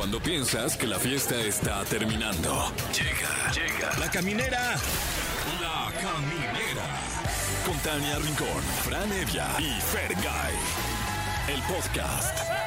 Cuando piensas que la fiesta está terminando. Llega, llega. La caminera. La caminera. Con Tania Rincón, Fran Evia y Fergay. El podcast.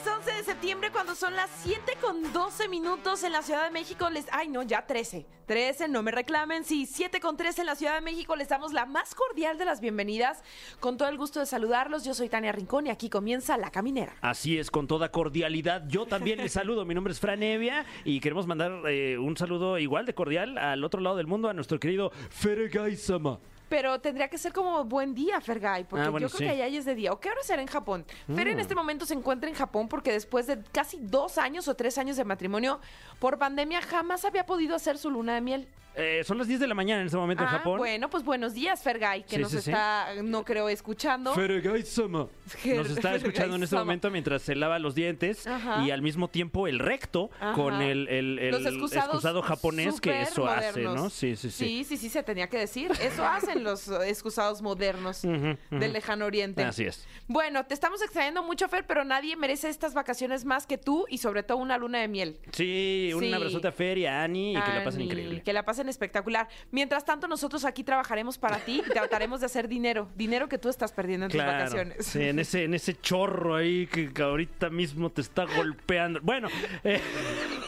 Lunes 11 de septiembre, cuando son las 7 con 12 minutos en la Ciudad de México, les. Ay, no, ya 13. 13, no me reclamen. Sí, 7 con 13 en la Ciudad de México, les damos la más cordial de las bienvenidas. Con todo el gusto de saludarlos, yo soy Tania Rincón y aquí comienza La Caminera. Así es, con toda cordialidad. Yo también les saludo. Mi nombre es Fran Evia y queremos mandar eh, un saludo igual de cordial al otro lado del mundo a nuestro querido Feregai Sama. Pero tendría que ser como buen día, Fergay, porque Ah, bueno, yo creo sí. que allá ya es de día. ¿O qué hora será en Japón? Fer en Mm. este momento se encuentra en Japón porque después de casi dos años o tres años de matrimonio, por pandemia jamás había podido hacer su luna de miel. Eh, son las 10 de la mañana en este momento en Ah, Japón. bueno, pues buenos días, Fergay, que Sí, nos sí, sí. está, no creo, escuchando. Feregai Sama. Fer- Nos está escuchando en este momento mientras se lava los dientes Ajá. y al mismo tiempo el recto Ajá. con el, el- el Los excusados excusado japonés que eso hace. ¿no? Sí, sí, sí. Sí, sí, sí, se tenía que decir. Eso hacen los eh, excusados modernos Ujú, ujú. del lejano oriente. Así es. Bueno, te estamos extrañando mucho, Fer, pero nadie merece estas vacaciones más que tú y sobre todo una luna de miel. Sí, un Sí. abrazote a Fer y a Ani y que la pasen Ani, increíble. Que la pasen espectacular. Mientras tanto, nosotros aquí trabajaremos para ti y trataremos de hacer dinero. Dinero que tú estás perdiendo en tus vacaciones. Sí, en ese, en ese chorro ahí que que ahorita mismo te está golpeando. Bueno, eh,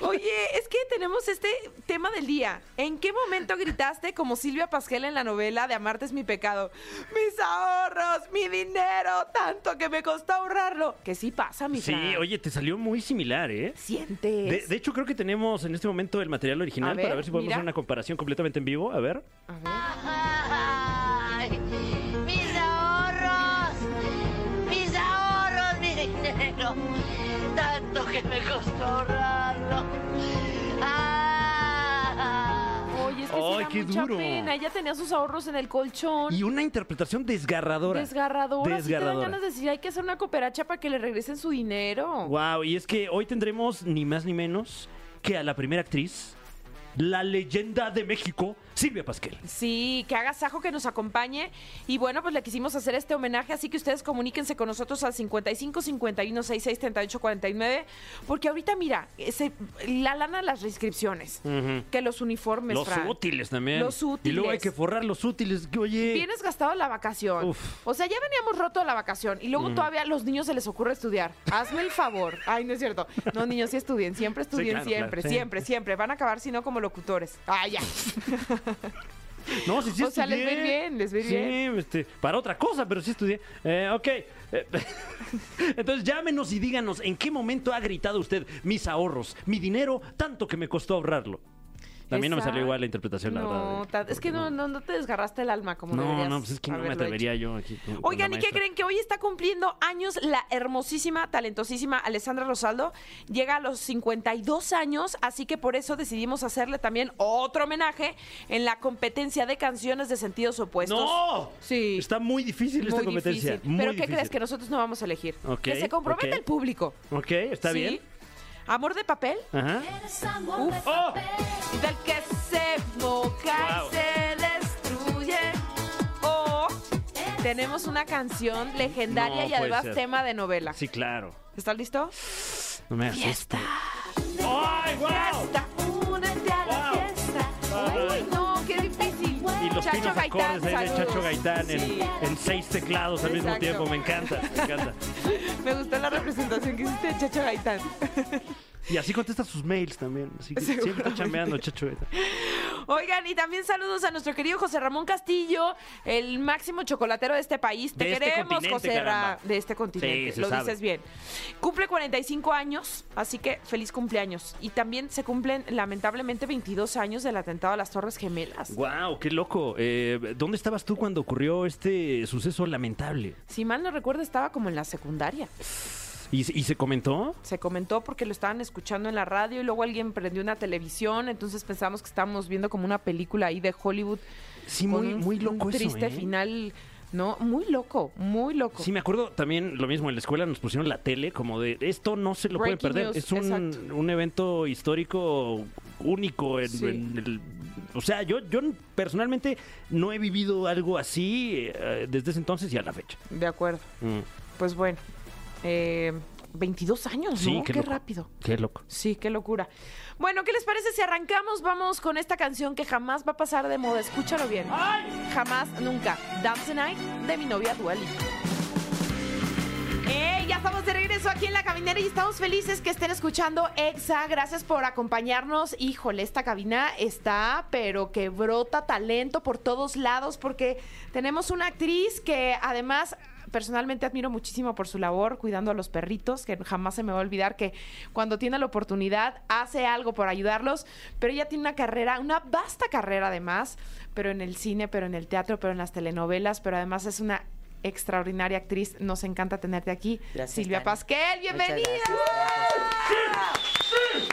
Oye, es que tenemos este tema del día. ¿En qué momento gritaste como Silvia Pasquel en la novela de Amarte es mi pecado? Mis ahorros, mi dinero, tanto que me costó ahorrarlo. Que sí pasa, mi sí, Fran. oye, te salió muy similar, ¿eh? ¿Sientes? De, de hecho, creo que tenemos en este momento el material original ver, para ver si podemos mira. hacer una comparación completamente en vivo. A ver. A ver. Ay, mis ahorros, mis ahorros, mi dinero, tanto que me costó ahorrarlo. Que Ay, sí da qué mucha duro. pena. Ella tenía sus ahorros en el colchón. Y una interpretación desgarradora. Desgarradora. Sí te dan Desgarradora. ganas de decir, hay que hacer una cooperacha para que le regresen su dinero. Wow, y es que hoy tendremos ni más ni menos que a la primera actriz, la leyenda de México, Silvia Pasquel. Sí, que haga Sajo que nos acompañe. Y bueno, pues le quisimos hacer este homenaje, así que ustedes comuníquense con nosotros al 55 51 66 38 49. Porque ahorita, mira, ese- la lana de las reinscripciones, que los uniformes, Los Fran. útiles también. Los Y luego hay útiles. que forrar los útiles. Oye. Vienes gastado la vacación. Uf. O sea, ya veníamos roto de la vacación y luego todavía a los niños se les ocurre estudiar. Hazme el favor. Ay, no es cierto. No, niños, sí estudien. Siempre estudien, claro, siempre, claro, sí. siempre, siempre. Van a acabar, si no, como locutores. Ay, ya. No, sí, sí O sea, les estudié. bien, les ir sí, bien. este, para otra cosa, pero sí estudié. Eh, ok. Eh, Entonces llámenos y díganos en qué momento ha gritado usted mis ahorros, mi dinero, tanto que me costó ahorrarlo. También no me salió igual la interpretación, la No, verdad. ta- es que no, no, no te desgarraste el alma como No, no, pues es que no me atrevería hecho. yo aquí. con- Oigan, ¿y qué creen? Que hoy está cumpliendo años la hermosísima, talentosísima Alessandra Rosaldo. Llega a los 52 años, así que por eso decidimos hacerle también otro homenaje en la competencia de canciones de sentidos opuestos. ¡No! Sí. Está muy difícil esta competencia. difícil. muy Pero ¿qué crees? Que nosotros no vamos a elegir. Que se compromete ok. el público. Ok, está ¿Sí? bien. Amor de papel, Ajá. Uf. ¡Oh! del que se moja Wow. y se destruye. O tenemos una canción legendaria No y además ser. tema de novela. Sí, claro. ¿Estás listo? No me asustes. ¡Ay, wow! Fiesta, únete a la Wow. fiesta. Ay. Uy, no. Y los Chacho finos Gaitán, acordes ahí de. Chacho Gaitán en, Sí. en seis teclados al mismo tiempo. Me encanta, me encanta. Me gustó la representación que hiciste de Chacho Gaitán. Y así contesta sus mails también. Así que siempre está chambeando, Chacho Gaitán. Oigan, y también saludos a nuestro querido José Ramón Castillo, el máximo chocolatero de este país. Te De este queremos, José Ra-. De este continente, Sí, lo sabe. dices bien. Cumple 45 años, así que feliz cumpleaños. Y también se cumplen, lamentablemente, 22 años del atentado a las Torres Gemelas. ¡Wow! ¡Qué loco! Eh, ¿Dónde estabas tú cuando ocurrió este suceso lamentable? Si mal no recuerdo, estaba como en la secundaria. ¿Y, se- y se comentó? Se comentó porque lo estaban escuchando en la radio y luego alguien prendió una televisión, entonces pensamos que estábamos viendo como una película ahí de Hollywood. Sí, con muy, un- muy un loco eso, triste ¿eh? final, ¿no? Muy loco, muy loco. Sí, me acuerdo también lo mismo, en la escuela nos pusieron la tele como de esto no se lo pueden perder. news, es un, un evento histórico único en, Sí. en el... O sea, yo, yo personalmente no he vivido algo así eh, desde ese entonces y a la fecha. De acuerdo. Mm. pues bueno, eh, 22 años, Sí, ¿no? qué Qué, rápido. Qué loco. Sí, qué locura. Bueno, ¿qué les parece si arrancamos? Vamos con esta canción que jamás va a pasar de moda. Escúchalo bien. Jamás, nunca. Dance Night de mi novia Dua Lipa. ¡Ey! Ya estamos de regreso aquí en la caminera y estamos felices que estén escuchando EXA. Gracias por acompañarnos. Híjole, esta cabina está, pero que brota talento por todos lados porque tenemos una actriz que además personalmente admiro muchísimo por su labor cuidando a los perritos, que jamás se me va a olvidar que cuando tiene la oportunidad hace algo por ayudarlos, pero ella tiene una carrera, una vasta carrera además, pero en el cine, pero en el teatro, pero en las telenovelas, pero además es una extraordinaria actriz. Nos encanta tenerte aquí. Gracias, Silvia Tania. Pasquel, Muchas bienvenida. gracias,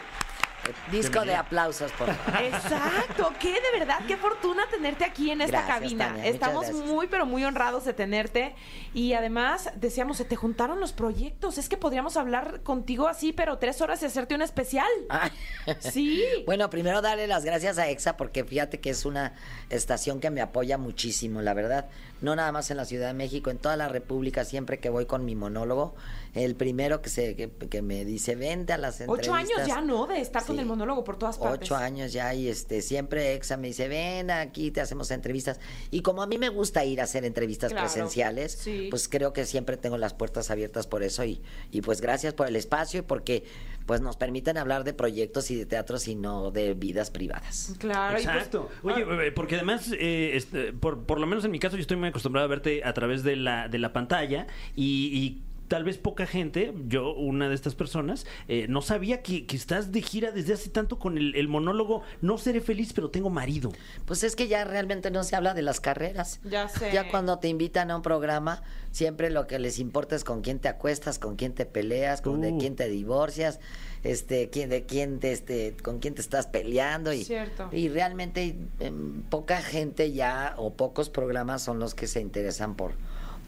Disco de aplausos, por favor. Exacto, qué de verdad, qué fortuna tenerte aquí en esta Gracias, cabina. Tania, Estamos muy, pero muy honrados de tenerte. Y además, decíamos, se te juntaron los proyectos. Es que podríamos hablar contigo así, pero tres horas y hacerte un especial. Ay. Sí. Bueno, primero darle las gracias a EXA porque fíjate que es una estación que me apoya muchísimo, la verdad. No nada más en la Ciudad de México, en toda la República, siempre que voy con mi monólogo, el primero que se que, que me dice, vente a las entrevistas. Ocho años ya, ¿no? De estar con el monólogo por todas partes. Ocho años ya y este siempre Exa me dice, ven aquí, te hacemos entrevistas. Y como a mí me gusta ir a hacer entrevistas Claro, presenciales, sí. pues creo que siempre tengo las puertas abiertas por eso y, y pues gracias por el espacio y porque pues nos permiten hablar de proyectos y de teatros y no de vidas privadas. Claro, y pues- Exacto. Oye, eh, porque además, eh, este, por, por lo menos en mi caso, yo estoy muy acostumbrado a verte a través de la, de la pantalla y, y tal vez poca gente, yo una de estas personas, eh, no sabía que, que estás de gira desde hace tanto con el, el monólogo No seré feliz, pero tengo marido. Pues es que ya realmente no se habla de las carreras. Ya sé. Ya cuando te invitan a un programa, siempre lo que les importa es con quién te acuestas, con quién te peleas, con de Uh. quién te divorcias, este, quién, de quién te, este, con quién te estás peleando y, Cierto. y realmente em, poca gente ya o pocos programas son los que se interesan por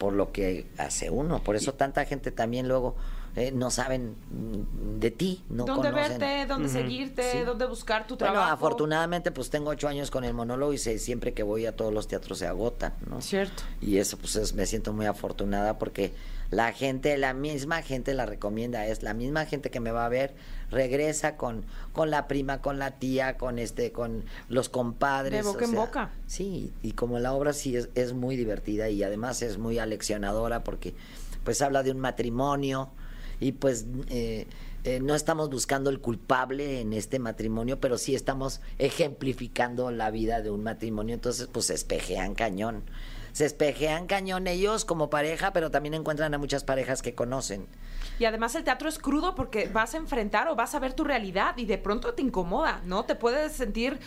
por lo que hace uno. Por eso tanta gente también luego eh, no saben mm, de ti, no ¿Dónde conocen. verte? ¿Dónde seguirte? Sí. ¿Dónde buscar tu Bueno, trabajo? afortunadamente pues tengo ocho años con el monólogo y sé- siempre que voy a todos los teatros se agotan, ¿no? Cierto. Y eso pues es- me siento muy afortunada porque la gente, la misma gente la recomienda, es la misma gente que me va a ver, regresa con, con la prima, con la tía, con este, con los compadres. De boca o en boca. Sí, y como la obra sí es, es muy divertida y además es muy aleccionadora porque pues habla de un matrimonio y pues eh, eh, no estamos buscando el culpable en este matrimonio, pero sí estamos ejemplificando la vida de un matrimonio, entonces pues espejean cañón. Se espejean cañón ellos como pareja, pero también encuentran a muchas parejas que conocen. Y además el teatro es crudo porque vas a enfrentar o vas a ver tu realidad y de pronto te incomoda, ¿no? Te puedes sentir,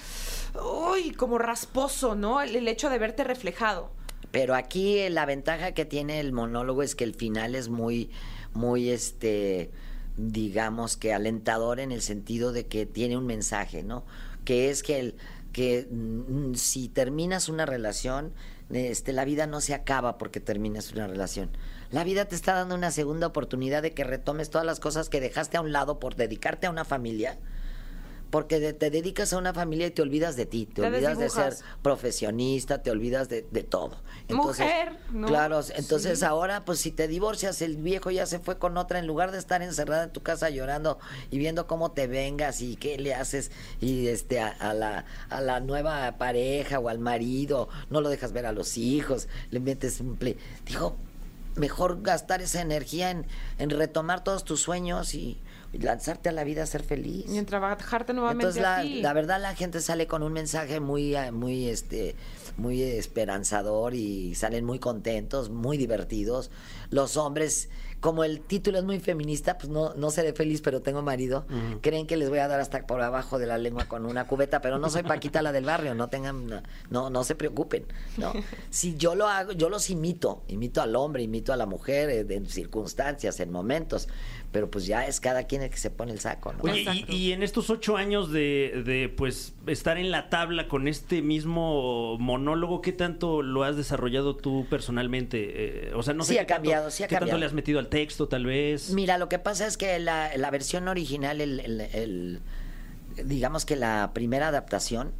uy, como rasposo, ¿no? El, el hecho de verte reflejado. Pero aquí eh, la ventaja que tiene el monólogo es que el final es muy, muy, este, digamos que alentador en el sentido de que tiene un mensaje, ¿no? Que es que el, que mm, si terminas una relación, este, la vida no se acaba porque terminas una relación. La vida te está dando una segunda oportunidad de que retomes todas las cosas que dejaste a un lado por dedicarte a una familia. Porque de- te dedicas a una familia y te olvidas de ti, te, olvidas de ser profesionista, te olvidas de, de todo. Mujer, ¿no? Claro, entonces Sí. ahora, pues si te divorcias, el viejo ya se fue con otra, en lugar de estar encerrada en tu casa llorando y viendo cómo te vengas y qué le haces y este a, a la, a la nueva pareja o al marido, no lo dejas ver a los hijos, le metes un play. Dijo, mejor gastar esa energía en, en retomar todos tus sueños y lanzarte a la vida a ser feliz. Y en trabajarte nuevamente Entonces la, la verdad la gente sale con un mensaje muy eh, muy este muy esperanzador y salen muy contentos, muy divertidos. Los hombres como el título es muy feminista, pues no, no seré feliz, pero tengo marido. Creen que les voy a dar hasta por abajo de la lengua con una cubeta, pero no soy Paquita la del barrio, no tengan, no, no, no se preocupen. No. Si yo lo hago, yo los imito, imito al hombre, imito a la mujer eh, en circunstancias, en momentos, pero pues ya es cada quien el que se pone el saco, ¿no? Oye, y, en estos ocho años de, de, pues estar en la tabla con este mismo monólogo, ¿qué tanto lo has desarrollado tú personalmente? Eh, o sea, no sé Sí qué ha cambiado, sí ha ¿Qué tanto le has metido al texto, tal vez? Mira, lo que pasa es que la, la versión original, el, el- el- digamos que la primera adaptación,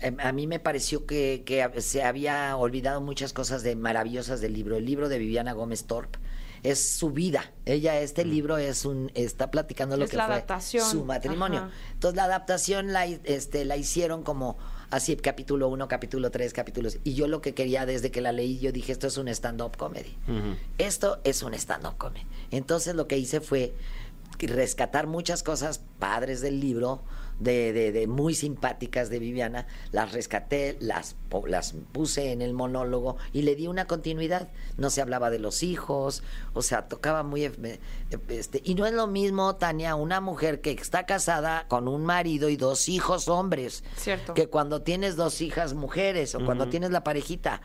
eh, a mí me pareció que, que se había olvidado muchas cosas de maravillosas del libro. El libro de Viviana Gómez Torp es su vida. Ella, este libro es un, está platicando lo Es que la fue adaptación. su matrimonio. Ajá. Entonces la adaptación la, este, la hicieron como así, capítulo 1, capítulo 3, capítulos. Y yo lo que quería desde que la leí, yo dije, esto es un stand-up comedy. Esto es un stand-up comedy. Entonces lo que hice fue rescatar muchas cosas padres del libro, de, de- de muy simpáticas de Viviana, las rescaté, las, po- las puse en el monólogo y le di una continuidad. No se hablaba de los hijos, o sea, tocaba muy... Este, y no es lo mismo, Tania, una mujer que está casada con un marido y dos hijos hombres, Cierto. que cuando tienes dos hijas mujeres o cuando tienes la parejita.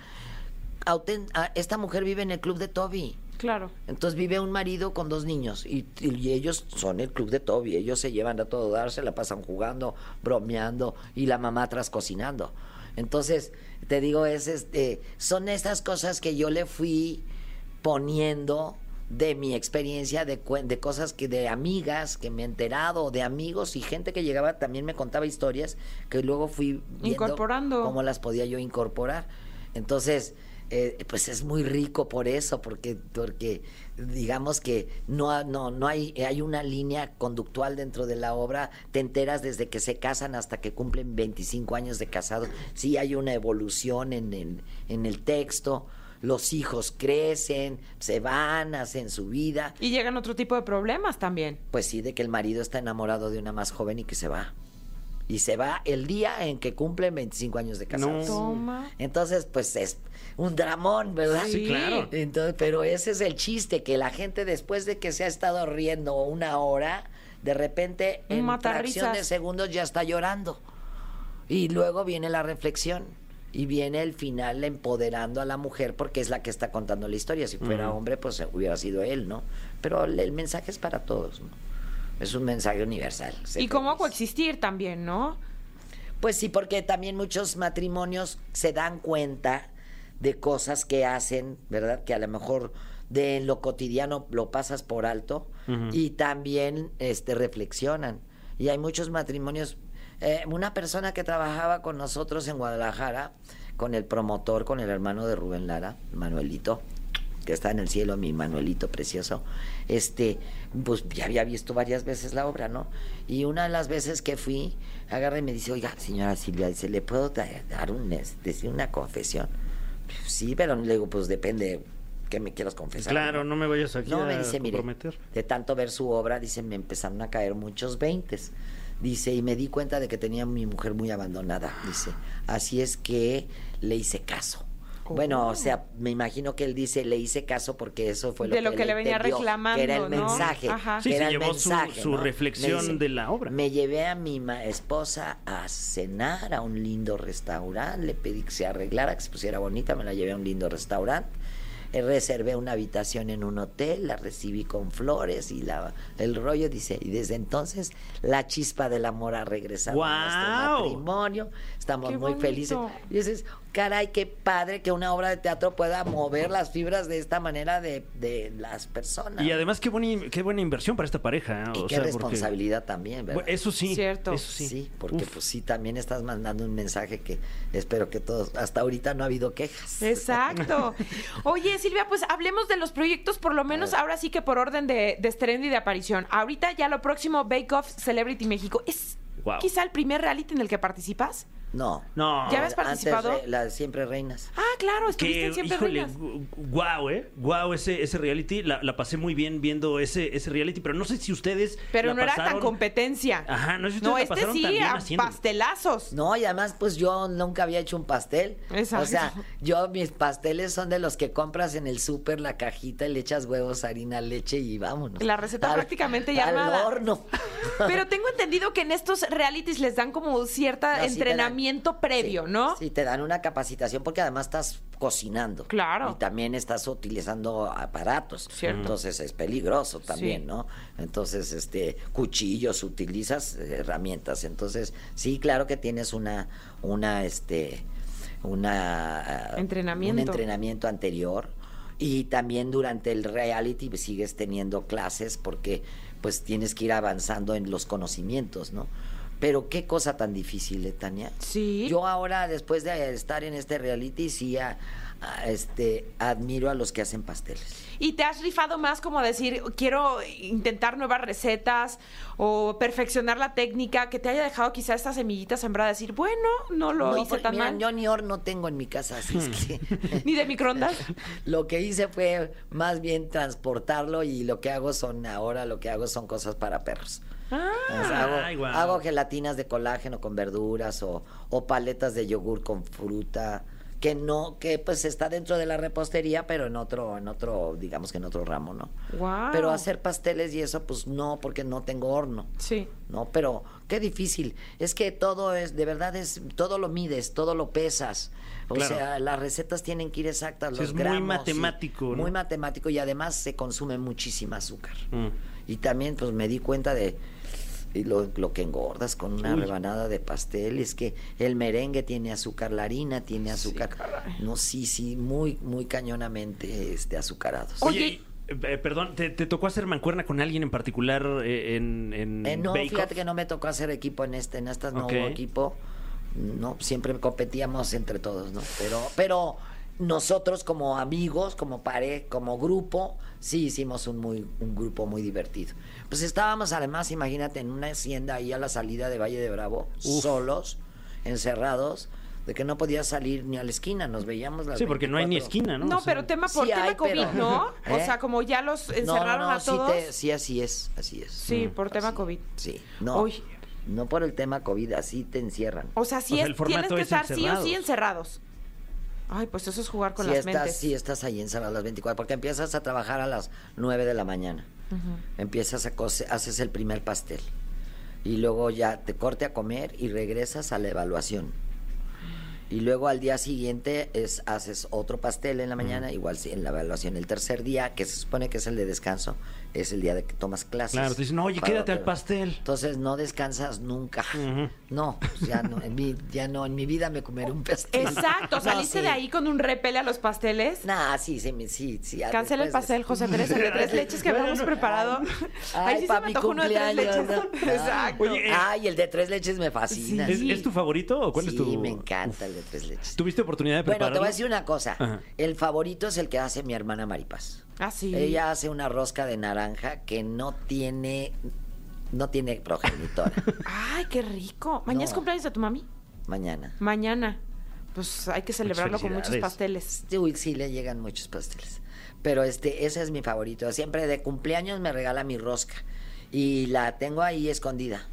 Ah, esta mujer vive en el club de Toby. Claro. Entonces vive un marido con dos niños y, y ellos son el club de Toby. Ellos se llevan a todo dar, se la pasan jugando, bromeando y la mamá atrás cocinando. Entonces, te digo, es este, son estas cosas que yo le fui poniendo de mi experiencia, de, de cosas que de amigas que me he enterado, de amigos y gente que llegaba también me contaba historias que luego fui viendo Incorporando. cómo las podía yo incorporar. Entonces, eh, pues es muy rico por eso, porque, porque digamos que no, no, no hay, hay una línea conductual dentro de la obra, te enteras desde que se casan hasta que cumplen 25 años de casados, sí hay una evolución en, el- en el texto, los hijos crecen, se van, hacen su vida, Y llegan otro tipo de problemas también. pues sí, de que el marido está enamorado de una más joven y que se va. Y se va el día en que cumplen 25 años de casados. No. Toma. Entonces, pues es un dramón, ¿verdad? Sí, claro. Entonces, pero ese es el chiste, que la gente después de que se ha estado riendo una hora, de repente en fracción de segundos ya está llorando. Y luego viene la reflexión. Y viene el final empoderando a la mujer porque es la que está contando la historia. Si fuera hombre, pues hubiera sido él, ¿no? Pero el, el mensaje es para todos, ¿no? Es un mensaje universal. Y cómo coexistir también, ¿no? Pues sí, porque también muchos matrimonios se dan cuenta de cosas que hacen, ¿verdad? Que a lo mejor de en lo cotidiano lo pasas por alto y también este reflexionan. Y hay muchos matrimonios. eh, una persona que trabajaba con nosotros en Guadalajara, con el promotor, con el hermano de Rubén Lara, Manuelito, que está en el cielo, mi Manuelito precioso, este, pues ya había visto varias veces la obra, ¿no? Y una de las veces que fui, agarra y me dice, oiga, señora Silvia, dice, ¿le puedo da- dar un, decir una confesión? Sí, pero le digo, pues depende que me quieras confesar. Claro, no me vayas aquí No, a me dice, mire, comprometer. de tanto ver su obra, dice, me empezaron a caer muchos veintes. Dice, y me di cuenta de que tenía a mi mujer muy abandonada. Dice, así es que le hice caso. Bueno, o sea, me imagino que él dice, le hice caso porque eso fue lo De que lo que le venía entendió, reclamando, Que era el ¿no? mensaje. Ajá. Sí, que se era el llevó mensaje, su ¿no? reflexión dice, de la obra. Me llevé a mi ma- esposa a cenar a un lindo restaurante, le pedí que se arreglara, que se pusiera bonita, me la llevé a un lindo restaurante. Eh, reservé una habitación en un hotel, la recibí con flores y la, el rollo dice, y desde entonces la chispa del amor ha regresado a ¡Guau! nuestro matrimonio, estamos ¡Qué muy bonito! felices. Y dices, caray, qué padre que una obra de teatro pueda mover las fibras de esta manera de, de las personas. Y además, qué buena, qué buena inversión para esta pareja. Y o qué sea, porque- responsabilidad también, ¿verdad? Eso sí. Cierto. Eso sí. Sí, porque Uf. pues sí, también estás mandando un mensaje que espero que todos, hasta ahorita no ha habido quejas. Exacto. Oye, Silvia, pues hablemos de los proyectos, por lo menos ahora sí que por orden de, de estreno y de aparición. Ahorita ya lo próximo, Bake Off Celebrity México. ¿Es quizá el primer reality en el que participas? No. No. ¿Ya habías participado? Antes, las siempre reinas. Ah, claro, estuviste Que, en Siempre híjole, Reinas. gu- guau, ¿eh? Guau, ese, ese reality. La, la pasé muy bien viendo ese, ese reality, pero no sé si ustedes. Pero la no era tan competencia. Ajá, no sé si ustedes No, la este pasaron sí, también a haciéndolo. pastelazos. No, y además, pues yo nunca había hecho un pastel. Exacto. O sea, yo mis pasteles son de los que compras en el súper la cajita y le echas huevos, harina, leche y vámonos. La receta prácticamente ya al armada. horno. Pero tengo entendido que en estos realities les dan como cierta No, sí te dan- entrenamiento previo, Sí, ¿no? Sí, te dan una capacitación porque además estás cocinando. Claro. Y también estás utilizando aparatos. Cierto. Entonces es peligroso también, Sí. ¿no? Entonces, este, cuchillos, utilizas herramientas. Entonces, sí, claro que tienes una, una, este, una... ah, Entrenamiento. Un entrenamiento anterior. Y también durante el reality sigues teniendo clases porque pues tienes que ir avanzando en los conocimientos, ¿no? Pero qué cosa tan difícil, ¿eh, Tania? Sí. Yo ahora, después de estar en este reality, sí, a- a- este, admiro a los que hacen pasteles. ¿Y te has rifado más como decir, quiero intentar nuevas recetas o perfeccionar la técnica que te haya dejado quizá esta semillita sembrada? Decir, bueno, no lo No, hice porque, tan mira, mal. Yo ni horno tengo en mi casa, así es que Ni de microondas. lo que hice fue más bien transportarlo y lo que hago son ahora lo que hago son cosas para perros. Ah, hago, hago gelatinas de colágeno con verduras o, o paletas de yogur con fruta que no que pues está dentro de la repostería pero en otro en otro digamos que en otro ramo no pero hacer pasteles y eso pues no porque no tengo horno sí. no pero qué difícil es que todo es de verdad es todo lo mides todo lo pesas o Claro. sea las recetas tienen que ir exactas Sí, los es muy gramos, matemático, ¿no? muy matemático y además se consume muchísima azúcar Mm. y también pues me di cuenta de y lo, lo que engordas con una Uy. rebanada de pastel es que el merengue tiene azúcar, la harina tiene azúcar. no, sí, sí, muy, muy cañonamente este, azucarados. Oye, Oye, eh, perdón, ¿te, te tocó hacer mancuerna con alguien en particular eh, en, en Eh, no, Bake fíjate Off? que no me tocó hacer equipo en este, en estas no hubo equipo. No, siempre competíamos entre todos, ¿no? Pero, pero nosotros como amigos, como pare, como grupo, sí hicimos un muy, un grupo muy divertido. Pues estábamos además, imagínate, en una hacienda ahí a la salida de Valle de Bravo, solos, encerrados, de que no podías salir ni a la esquina, nos veíamos las Sí, porque no hay ni 24. esquina, ¿no? No, O sea, pero tema por Sí tema hay, COVID, pero- ¿no? O ¿Eh? sea, como ya los encerraron no, no, a sí, todos. te- sí, así es, así es. Sí, por tema Así, COVID. Sí, no. Uy. No por el tema COVID, así te encierran. O sea, sí O sea, es, el formato tienes que es estar sí o sí encerrados. Ay, pues eso es jugar con si las estás, mentes. si estás ahí encerrado a las 24, porque empiezas a trabajar a las 9 de la mañana. Empiezas a coser, haces el primer pastel. Y luego ya te corte a comer y regresas a la evaluación. Y luego al día siguiente es, haces otro pastel en la mañana, igual sí, en la evaluación. El tercer día, que se supone que es el de descanso, es el día de que tomas clases. Claro, te dicen, oye, Para quédate al pastel. Entonces no descansas nunca. Ujú. No, pues ya no, en mi, ya no, en mi vida me comeré un pastel. Exacto, No, saliste sí. de ahí con un repele a los pasteles. Nah, sí, sí, me- sí, sí. Cancela el pastel, José Pérez, el de tres leches que habíamos preparado. Ay, Ay, sí pa' se me mi antojó uno de tres leches. Exacto. Oye, eh, Ay, el de tres leches me fascina. ¿Es, es tu favorito o cuál sí, es tu...? me encanta el de tres leches. ¿Tuviste oportunidad de Bueno, te prepararlo? voy a decir una cosa. Ajá. El favorito es el que hace mi hermana Maripaz. Ah, sí. Ella hace una rosca de naranja que no tiene, no tiene progenitora. Ay, qué rico. ¿Mañana es cumpleaños de tu mami? Mañana. Mañana. Pues hay que celebrarlo con muchos pasteles. Uy, sí, le llegan muchos pasteles. Pero este, ese es mi favorito. Siempre de cumpleaños me regala mi rosca. Y la tengo ahí escondida.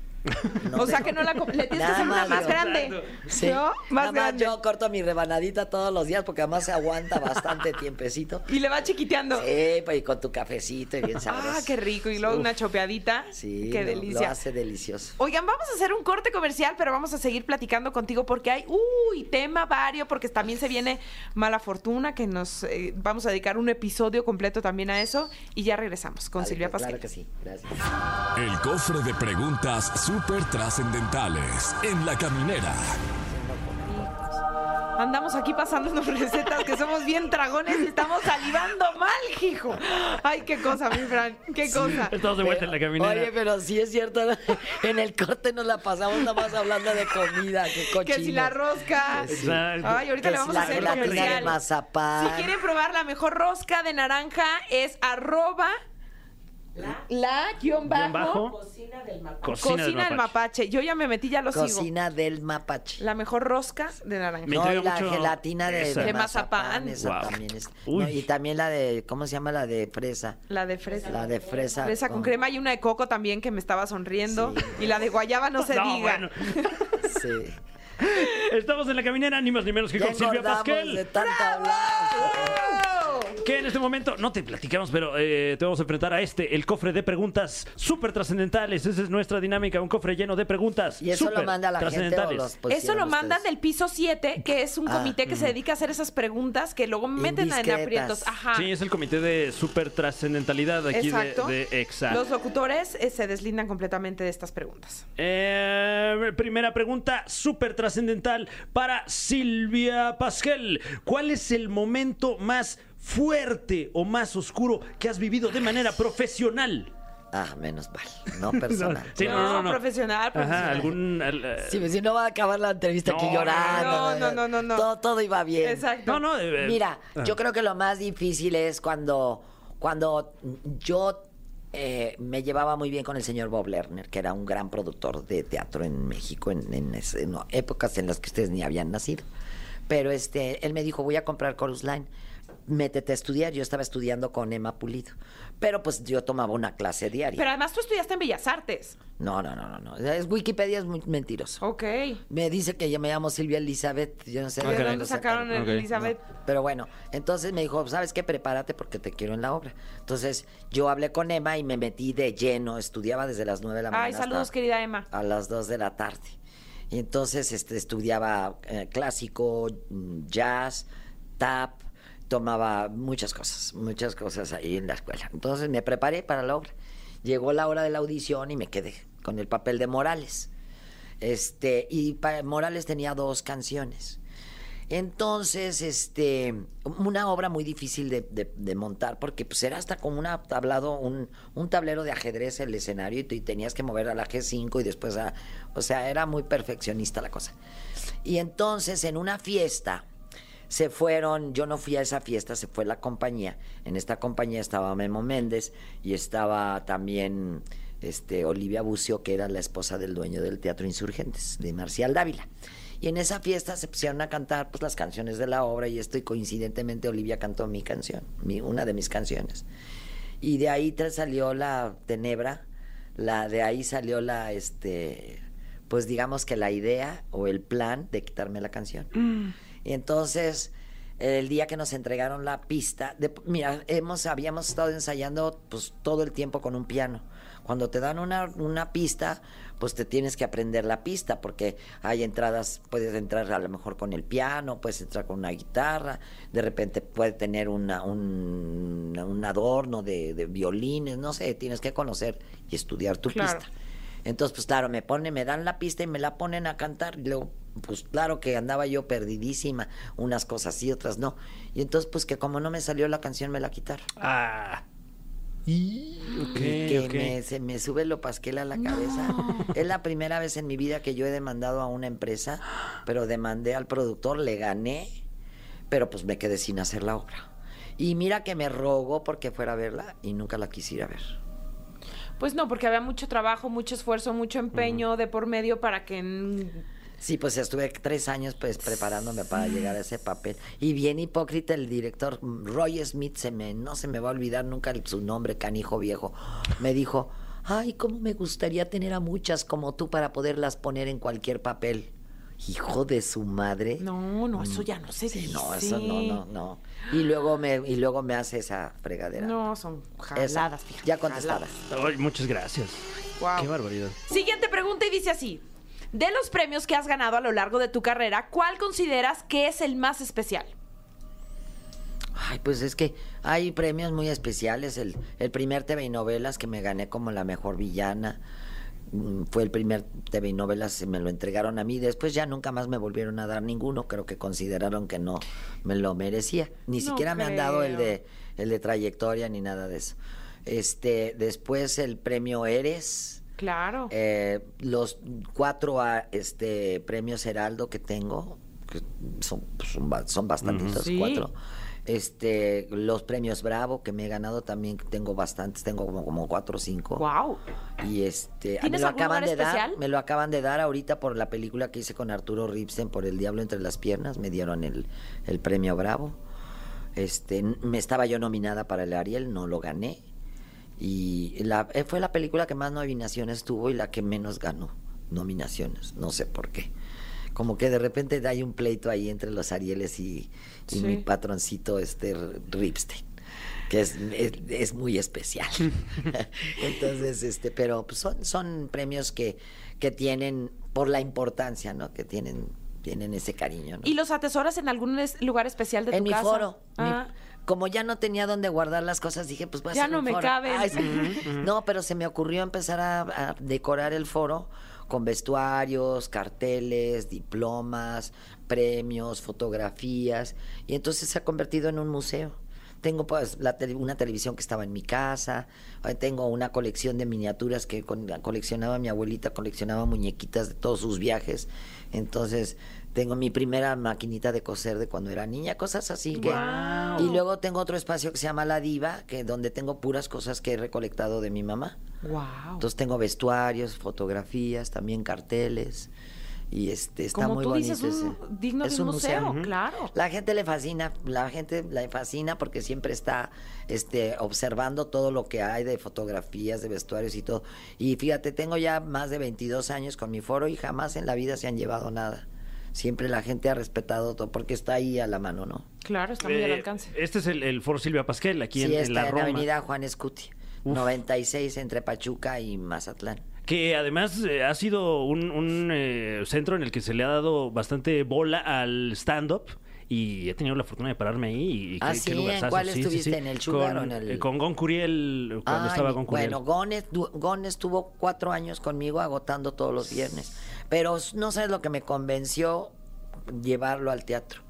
No o sea que no la le tienes que Nada hacer una más, grande. Sí. ¿No? Más Nada más grande. yo corto mi rebanadita todos los días porque además se aguanta bastante tiempecito. Y le va chiquiteando. Sí, pues y con tu cafecito y bien sabroso. Ah, qué rico. Y luego una chopeadita. Sí, Qué lo- delicia. Lo hace delicioso. Oigan, vamos a hacer un corte comercial, pero vamos a seguir platicando contigo porque hay, uy, tema vario, porque también se viene Mala Fortuna, que nos eh, vamos a dedicar un episodio completo también a eso. Y ya regresamos con Vale, Silvia Pasquel. Claro que sí, gracias. El cofre de preguntas súper trascendentales en la caminera. Andamos aquí pasándonos recetas que somos bien dragones y estamos salivando mal, hijo. Ay, qué cosa, mi Fran, qué cosa. Estamos de vuelta en la caminera. Oye, pero sí es cierto, en el corte nos la pasamos nada más hablando de comida, qué cochino. Que si la rosca. Exacto. Ay, ahorita Que le si vamos la a hacer el gelatina de comercial. mazapán. Si quieren probar la mejor rosca de naranja, es arroba la, guion Guión bajo, bajo. cocina Cocina, del del mapache. mapache. Yo ya me metí, ya lo sigo. Cocina del mapache. La mejor rosca de naranja. Me no, y la mucho gelatina de, esa. de mazapán. Esa Wow. también es. Uy. no, y también la de, ¿cómo se llama? La de fresa. La de fresa. La de fresa. Fresa con crema y una de coco también que me estaba sonriendo. Sí. Y la de guayaba no se No, diga. bueno. Sí. Estamos en la caminera, ni más ni menos que Ya con Silvia Pasquel. de tanto hablar. Que en este momento no te platicamos, pero eh, te vamos a enfrentar a este, el cofre de preguntas súper trascendentales. Esa es nuestra dinámica, un cofre lleno de preguntas. ¿Y eso lo manda la gente o los Eso lo mandan ustedes? del piso 7, que es un Ah, comité que se dedica a hacer esas preguntas que luego meten en Indiscretas. aprietos. Ajá. Sí, es el comité de súper trascendentalidad aquí de, Exacto. de Exa. Los locutores eh, se deslindan completamente de estas preguntas. Eh, primera pregunta súper trascendental para Silvia Pasquel. ¿Cuál es el momento más fuerte o más oscuro que has vivido de manera profesional? Ah, menos mal, no personal. Sí, no, no, no. profesional, profesional. Ajá, algún... al- Sí, si no va a acabar la entrevista aquí llorando. no, no, no, no, no. Todo, todo iba bien. Exacto. no, no. eh, eh, Mira, ah. yo creo que lo más difícil es cuando, cuando yo eh, me llevaba muy bien con el señor Bob Lerner, que era un gran productor de teatro en México en, en épocas en las que ustedes ni habían nacido. Pero este, él me dijo, voy a comprar Chorus Line. Métete a estudiar. Yo estaba estudiando con Emma Pulido. Pero pues yo tomaba una clase diaria. Pero además tú estudiaste en Bellas Artes. No, no, no, no, no. Es, Wikipedia es muy mentiroso. Ok. Me dice que yo me llamo Silvia Elizabeth. Yo no sé Ah, ¿De dónde sacaron. Elizabeth? pero bueno, entonces me dijo, ¿sabes qué? Prepárate porque te quiero en la obra. Entonces yo hablé con Emma y me metí de lleno. Estudiaba desde las 9 de la mañana. Ay, saludos, hasta querida Emma. A las 2 de la tarde. Y entonces este, estudiaba eh, clásico, jazz, tap, tomaba muchas cosas, muchas cosas ahí en la escuela. Entonces me preparé para la obra. Llegó la hora de la audición y me quedé con el papel de Morales. Este, y Morales tenía dos canciones. Entonces, este, una obra muy difícil de, de- montar porque pues era hasta como una tablado, un, un tablero de ajedrez el escenario y, tú- y tenías que mover a la G5 y después a, o sea, era muy perfeccionista la cosa. Y entonces en una fiesta se fueron, yo no fui a esa fiesta, se fue la compañía. En esta compañía estaba Memo Méndez y estaba también este, Olivia Bucio, que era la esposa del dueño del Teatro Insurgentes, de Marcial Dávila. Y en esa fiesta se pusieron a cantar pues, las canciones de la obra y esto, y coincidentemente Olivia cantó mi canción, mi, una de mis canciones. Y de ahí salió la tenebra, la, de ahí salió la, este, pues digamos que la idea o el plan de quitarme la canción. Y entonces, el día que nos entregaron la pista, de- mira, hemos, habíamos estado ensayando pues todo el tiempo con un piano. Cuando te dan una, una pista, pues te tienes que aprender la pista, porque hay entradas, puedes entrar a lo mejor con el piano, puedes entrar con una guitarra, de repente puede tener una, un, un adorno de, de violines, no sé, tienes que conocer y estudiar tu Claro. pista. Entonces, pues claro, me ponen, me dan la pista y me la ponen a cantar. Y luego, pues claro que andaba yo perdidísima, unas cosas sí, otras no. Y entonces, pues que como no me salió la canción, me la quitaron. Ah. Y, y que me, se me sube lo pasquel a la cabeza. Es la primera vez en mi vida que yo he demandado a una empresa, pero demandé al productor, le gané, pero pues me quedé sin hacer la obra. Y mira que me rogó porque fuera a verla y nunca la quisiera ver. Pues no, porque había mucho trabajo, mucho esfuerzo, mucho empeño de por medio para que... Sí, pues estuve tres años pues preparándome para llegar a ese papel. Y bien hipócrita el director Roy Smith, se me, no se me va a olvidar nunca el- su nombre, canijo viejo. Me dijo, ay, cómo me gustaría tener a muchas como tú para poderlas poner en cualquier papel. Hijo de su madre. No, no, eso ya no se Sí, dice. no, eso no, no, no. Y luego me, y luego me hace esa fregadera. No, son Esa. jaladas, fíjate. Ya contestada. jaladas. Ay, muchas gracias. Guau. Qué barbaridad. Siguiente pregunta y dice así. De los premios que has ganado a lo largo de tu carrera, ¿cuál consideras que es el más especial? Ay, pues es que hay premios muy especiales. El, el primer TV y novelas que me gané como la mejor villana. mm, Fue el primer TV y novelas, me lo entregaron a mí. Después ya nunca más me volvieron a dar ninguno. Creo que consideraron que no me lo merecía. Ni No siquiera me han dado el de, el de trayectoria ni nada de eso. Este, después el premio Eres. Claro. Eh, los cuatro ah, este, premios Heraldo que tengo, que son, pues, son, son bastantitos, Sí. cuatro. Este, los premios Bravo que me he ganado también tengo bastantes, tengo como, como cuatro o cinco. wow. Y este, me ¿Tienes lo acaban de dar, me lo acaban de dar ahorita por la película que hice con Arturo Ripsten por El Diablo entre las piernas, me dieron el, el premio Bravo. Este, me estaba yo nominada para el Ariel, no lo gané. Y la, eh, fue la película que más nominaciones tuvo y la que menos ganó nominaciones, no sé por qué. Como que de repente hay un pleito ahí entre los Arieles y, y Sí. mi patroncito este Ripstein que es, es, es muy especial. Entonces, este, pero pues, son, son premios que, que tienen, por la importancia, ¿no? Que tienen, tienen ese cariño, ¿no? ¿Y los atesoras en algún lugar especial de en tu mi casa? foro. mi- Ah, como ya no tenía dónde guardar las cosas, dije, pues voy a Ya hacer no un me foro. caben. Ay, sí. No, pero se me ocurrió empezar a, a decorar el foro con vestuarios, carteles, diplomas, premios, fotografías, y entonces se ha convertido en un museo. Tengo pues la tele- una televisión que estaba en mi casa, eh, tengo una colección de miniaturas que con- coleccionaba mi abuelita, coleccionaba muñequitas de todos sus viajes. Entonces, tengo mi primera maquinita de coser de cuando era niña, cosas así que Guau. y luego tengo otro espacio que se llama La Diva, que donde tengo puras cosas que he recolectado de mi mamá. Wow. Entonces tengo vestuarios, fotografías, también carteles. Y este está Como muy tú bonito dices, un ese. digno de un museo, claro. La gente le fascina, la gente le fascina porque siempre está este observando todo lo que hay de fotografías, de vestuarios y todo. Y fíjate, tengo ya más de 22 años con mi foro y jamás en la vida se han llevado nada. Siempre la gente ha respetado todo porque está ahí a la mano, ¿no? Claro, está muy al Eh, alcance. Este es el, el Foro Silvia Pasquel, aquí en, sí, en está la en Roma. Avenida Juan Escuti, 96 entre Pachuca y Mazatlán. Que además eh, ha sido un, un, eh, centro en el que se le ha dado bastante bola al stand-up. Y he tenido la fortuna de pararme ahí. Y Ah, qué- sí, qué ¿en lugarzazo. cuál estuviste? ¿En el Sugar con, o en el- eh, con Gon Curiel, cuando Ay, estaba Gon Curiel. Bueno, Gon, Gon estuvo cuatro años conmigo agotando todos los viernes. Pero no sabes lo que me convenció llevarlo al teatro.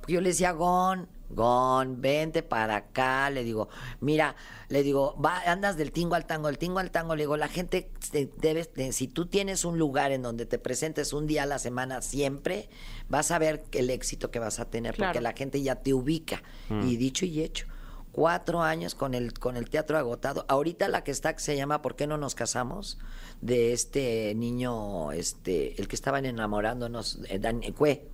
Porque yo le decía, Gon, Gon, vente para acá. Le digo, mira, le digo, va, andas del tingo al tango, del tingo al tango. Le digo, la gente te- debes, de- si tú tienes un lugar en donde te presentes un día a la semana siempre, vas a ver el éxito que vas a tener, porque la gente ya te ubica. Y dicho y hecho. Cuatro años con el, con el teatro agotado. Ahorita la que está que se llama ¿Por qué no nos casamos? De este niño, este, el que estaban enamorándonos, eh, Dan- eh, Cue.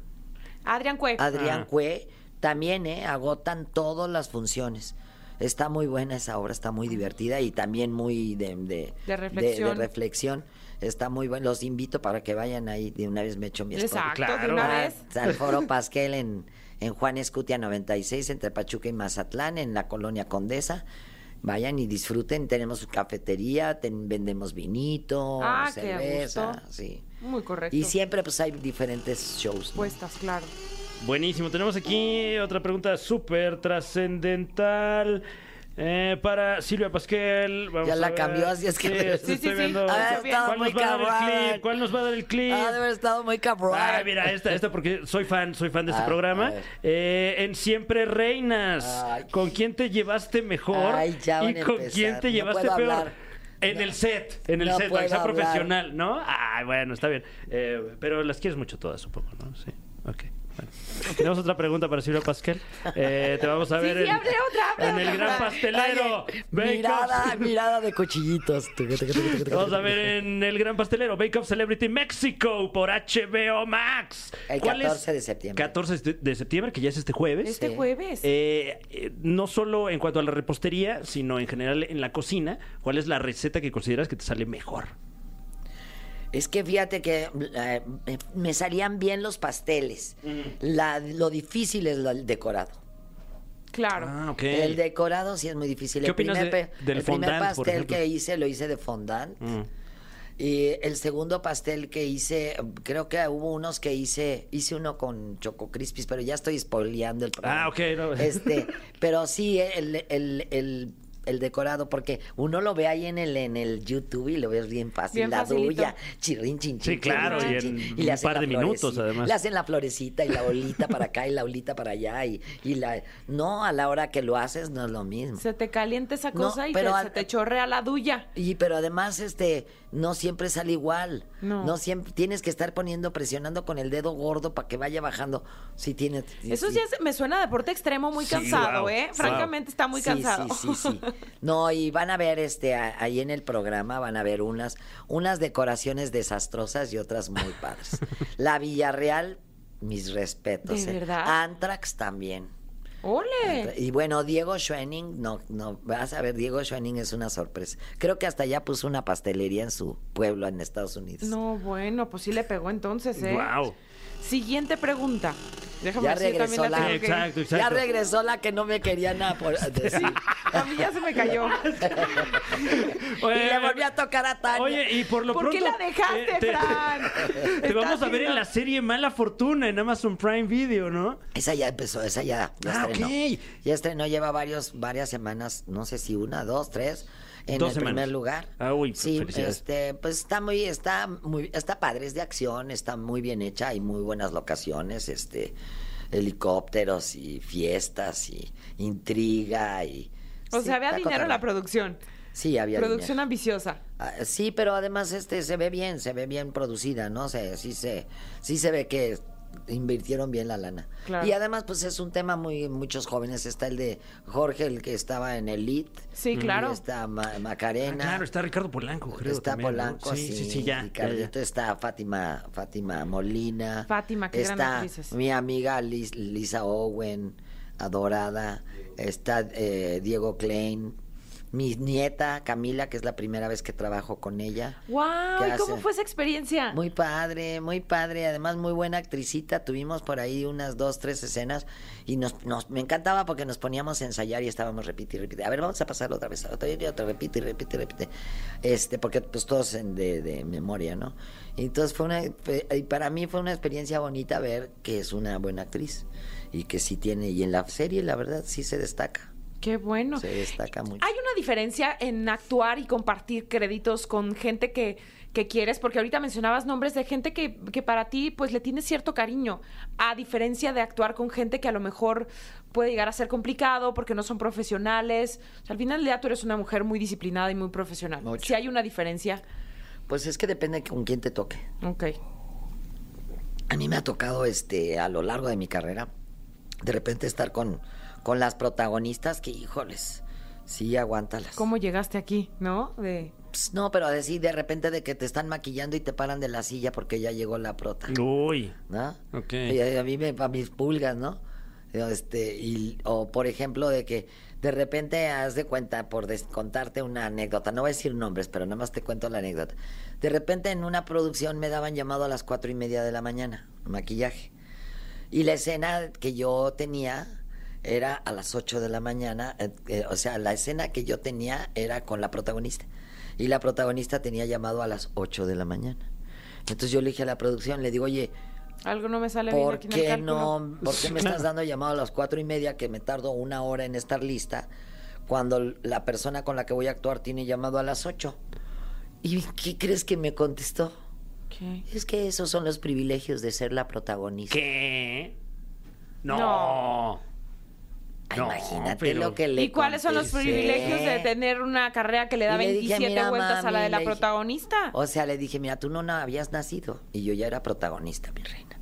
Adrián Cue. Adrián Ah. Cue, también eh, agotan todas las funciones. Está muy buena esa obra, está muy divertida y también muy de, de, De reflexión. reflexión. Está muy bueno. Los invito para que vayan ahí. De una vez me echo mi. Exacto, de Claro. una Ah, vez. Al Foro Pasquel en, en Juan Escutia 96, entre Pachuca y Mazatlán, en la colonia Condesa. Vayan y disfruten. Tenemos cafetería, ten- vendemos vinito, Ah, qué cerveza. gusto. Sí. Muy correcto. Y siempre pues hay diferentes shows. ¿no? Puestas, claro. Buenísimo. Tenemos aquí otra pregunta súper trascendental. Eh, para Silvia Pasquel. Vamos Ya a la ver. cambió, así es que- Sí, Sí, estoy sí, viendo. Ha de haber estado ¿Cuál muy nos a clip? ¿Cuál nos va a dar el clip? Ah, de haber estado muy cabrón. Ah, mira, esta, esta porque soy fan, soy fan de este Ah, programa. a. Eh, en Siempre Reinas, Ay. ¿con quién te llevaste mejor? Ay, ya ¿Y van a con empezar. quién te No llevaste puedo peor? hablar. En No. el set, en el No set, para que sea hablar. profesional, ¿no? Ay, bueno, está bien. Eh, pero las quieres mucho todas, supongo, ¿no? Sí, ok. Bueno. Tenemos otra pregunta para Silvia Pasquel. Eh, te vamos a Sí, ver sí, en, otra, el gran pastelero. Oye, Bake Off. mirada, mirada de cuchillitos. Vamos a ver en el gran pastelero Bake Off Celebrity Mexico por HBO Max. El ¿Cuál es? 14 de septiembre. 14 de- septiembre, que ya es este jueves. Este jueves. Eh, eh, no solo en cuanto a la repostería, sino en general en la cocina, ¿cuál es la receta que consideras que te sale mejor? Es que fíjate que eh, me- salían bien los pasteles. La- lo difícil es el decorado. claro. Ah, ok. El decorado sí es muy difícil. ¿Qué el opinas primer, de- del el primer fondant, pastel que hice lo hice de fondant. Mm. Y el segundo pastel que hice, creo que hubo unos que hice, hice uno con Choco Crispis, pero ya estoy spoileando el programa. Ah, ok, no. Este, pero sí, el, el, el, el decorado, porque uno lo ve ahí en el, en el YouTube y lo ves bien fácil, Bien la facilito. duya, chirrin, chin, chin, Sí, claro, y chin, en chin, un le hacen par la de minutos, florecita, además. Le hacen la florecita y la bolita para acá y la bolita para allá y, y la... No, a la hora que lo haces no es lo mismo. Se te calienta esa No, cosa y pero te- al- se te chorrea la duya. Y pero además este no siempre sale igual. No. siempre tienes que estar poniendo presionando con el dedo gordo para que vaya bajando. Sí tiene Eso sí. ya es- me suena a deporte extremo muy Sí, cansado, wow, ¿eh? wow. Francamente está muy Sí, cansado. Sí, sí, sí. No, y van a ver este a- ahí en el programa van a ver unas unas decoraciones desastrosas y otras muy padres. La Villarreal mis respetos. ¿De ¿eh? verdad? Antrax también. ¡Ole! Y bueno, Diego Schwenning, no, no, vas a ver, Diego Schwenning es una sorpresa. Creo que hasta ya puso una pastelería en su pueblo en Estados Unidos. No, bueno, pues sí le pegó entonces, ¿eh? Wow. Siguiente pregunta. Déjame Ya regresó la la- tengo que- Exacto, exacto. Ya regresó la que no me quería nada por decir. A mí ya se me cayó. y le volví a tocar a Tania. Oye, y por lo ¿Por qué pronto... la dejaste, eh, te- Fran? Te Está vamos a ver en la serie Mala Fortuna en Amazon Prime Video, ¿no? Esa ya empezó, esa ya, ya Ah, estrenó. ok. Ya estrenó, lleva varios, varias semanas, no sé si una, dos, tres, en Dos el semanas. primer lugar. Ah, uy, sí, felicidades. este, pues está muy, está muy, está padre, es de acción, está muy bien hecha, hay muy buenas locaciones, este, helicópteros y fiestas y intriga y... O Sí, sea, había dinero en la producción. Sí, había Producción dinero. ambiciosa. Ah, Sí, pero además este se ve bien, se ve bien producida, ¿no? Se, sí se, sí se ve que invirtieron bien la lana. Claro. Y además, pues es un tema muy, muchos jóvenes. Está el de Jorge, el que estaba en Elite. Sí, claro. Está Ma- Ah, Macarena. claro, está Ricardo Polanco, creo. Está también, ¿no? Polanco, sí, sí, sí, sí, ya, ya, está Fátima, Fátima Molina. Fátima, qué gran Está mi amiga Lis- Lisa Owen, adorada. Está eh, Diego Klein. Mi nieta Camila, que es la primera vez que trabajo con ella. ¡Wow! ¿Qué ¿Y cómo fue esa experiencia? Muy padre, muy padre. Además, muy buena actricita. Tuvimos por ahí unas dos, tres escenas y nos, nos me encantaba porque nos poníamos a ensayar y estábamos repite y repite. A ver, vamos a pasarlo otra vez, otra vez, y otra, repite y repite y repite. Este, porque pues todos en- de, de memoria, ¿no? Entonces fue una, y para mí fue una experiencia bonita ver que es una buena actriz y que sí tiene, y en la serie la verdad sí se destaca, Qué bueno. se destaca mucho. Hay una diferencia en actuar y compartir créditos con gente que, que quieres, porque ahorita mencionabas nombres de gente que, que para ti pues le tienes cierto cariño, a diferencia de actuar con gente que a lo mejor puede llegar a ser complicado porque no son profesionales. O sea, al final día tú eres una mujer muy disciplinada y muy profesional. Si hay una diferencia, Pues es que depende con quién te toque. ok. A mí me ha tocado este a lo largo de mi carrera de repente estar con, con las protagonistas que, híjoles, sí, aguántalas. ¿Cómo llegaste aquí, no? De... Pues, no, pero decir de repente de que te están maquillando y te paran de la silla porque ya llegó la prota, Uy. ¿no? Ok. Y a, a mí me, a mis pulgas, ¿no? Este, y, o por ejemplo de que de repente haz de cuenta por contarte una anécdota, no voy a decir nombres, pero nada más te cuento la anécdota. De repente en una producción me daban llamado a las cuatro y media de la mañana, maquillaje. Y la escena que yo tenía era a las 8 de la mañana, eh, eh, o sea, la escena que yo tenía era con la protagonista. Y la protagonista tenía llamado a las 8 de la mañana. Entonces yo le dije a la producción, le digo, oye, Algo no me sale bien ¿por aquí en el qué no? ¿Por qué me estás dando llamado a las cuatro y media que me tardo una hora en estar lista cuando la persona con la que voy a actuar tiene llamado a las 8? ¿Y qué crees que me contestó? ¿Qué? Es que esos son los privilegios de ser la protagonista. ¿Qué? No. No. Ay, No, Imagínate pero- lo que le ¿Y cuáles son los privilegios de tener una carrera que le da le dije, 27 "Mira, vueltas a la mami", de la dije- protagonista? O sea, le dije, mira, tú no, no habías nacido y yo ya era protagonista, mi reina.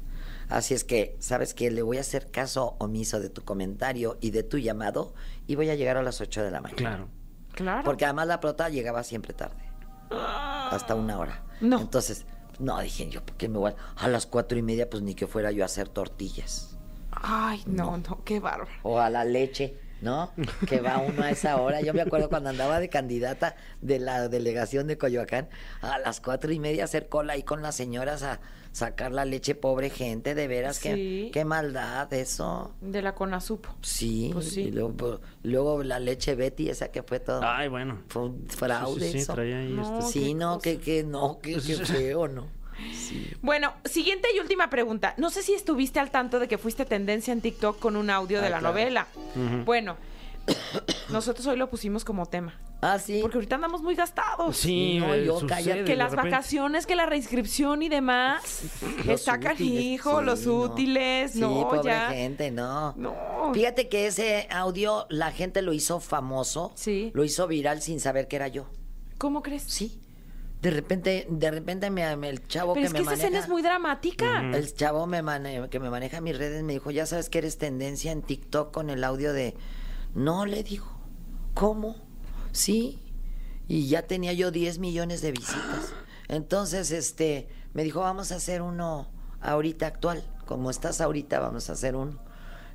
Así es que, ¿sabes qué? Le voy a hacer caso omiso de tu comentario y de tu llamado y voy a llegar a las 8 de la mañana. Claro. Claro. Porque además la prota llegaba siempre tarde. Hasta una hora. No. Entonces, no, dije yo, ¿por qué me voy a, a las cuatro y media? Pues ni que fuera yo a hacer tortillas. Ay, no, no, qué bárbaro. O a la leche, ¿no? Que va uno a esa hora. Yo me acuerdo cuando andaba de candidata de la delegación de Coyoacán, a las cuatro y media hacer cola ahí con las señoras a sacar la leche, pobre gente, de veras, Sí. qué, qué maldad eso. De la Conasupo. Sí, Pues sí. y luego, pues, luego la leche Betty, esa que fue todo. Ay, bueno. Fue un fraude Sí, sí, sí, eso. traía ahí No. este- Sí, qué no, cosa. que, que no, que, que feo, ¿no? Sí. Bueno, siguiente y última pregunta. No sé si estuviste al tanto de que fuiste tendencia en TikTok con un audio de Ah, la claro. novela. Bueno, nosotros hoy lo pusimos como tema. Ah, sí. Porque ahorita andamos muy gastados. Sí, No, yo sucede cállate, Que las repente. vacaciones, que la reinscripción y demás. Los está útiles, canijo, sí, los no. útiles. Sí, no, pobre ya. gente, no. No. Fíjate que ese audio la gente lo hizo famoso. Sí. Lo hizo viral sin saber que era yo. ¿Cómo crees? Sí. De repente, de repente me, me- el chavo Pero que es me que esa maneja... escena es muy dramática. El chavo me mane- que me maneja mis redes me dijo, ya sabes que eres tendencia en TikTok con el audio de... No, le digo. ¿Cómo? Sí. Y ya tenía yo 10 millones de visitas. Entonces, este, me dijo, vamos a hacer uno ahorita actual. Como estás ahorita, vamos a hacer uno.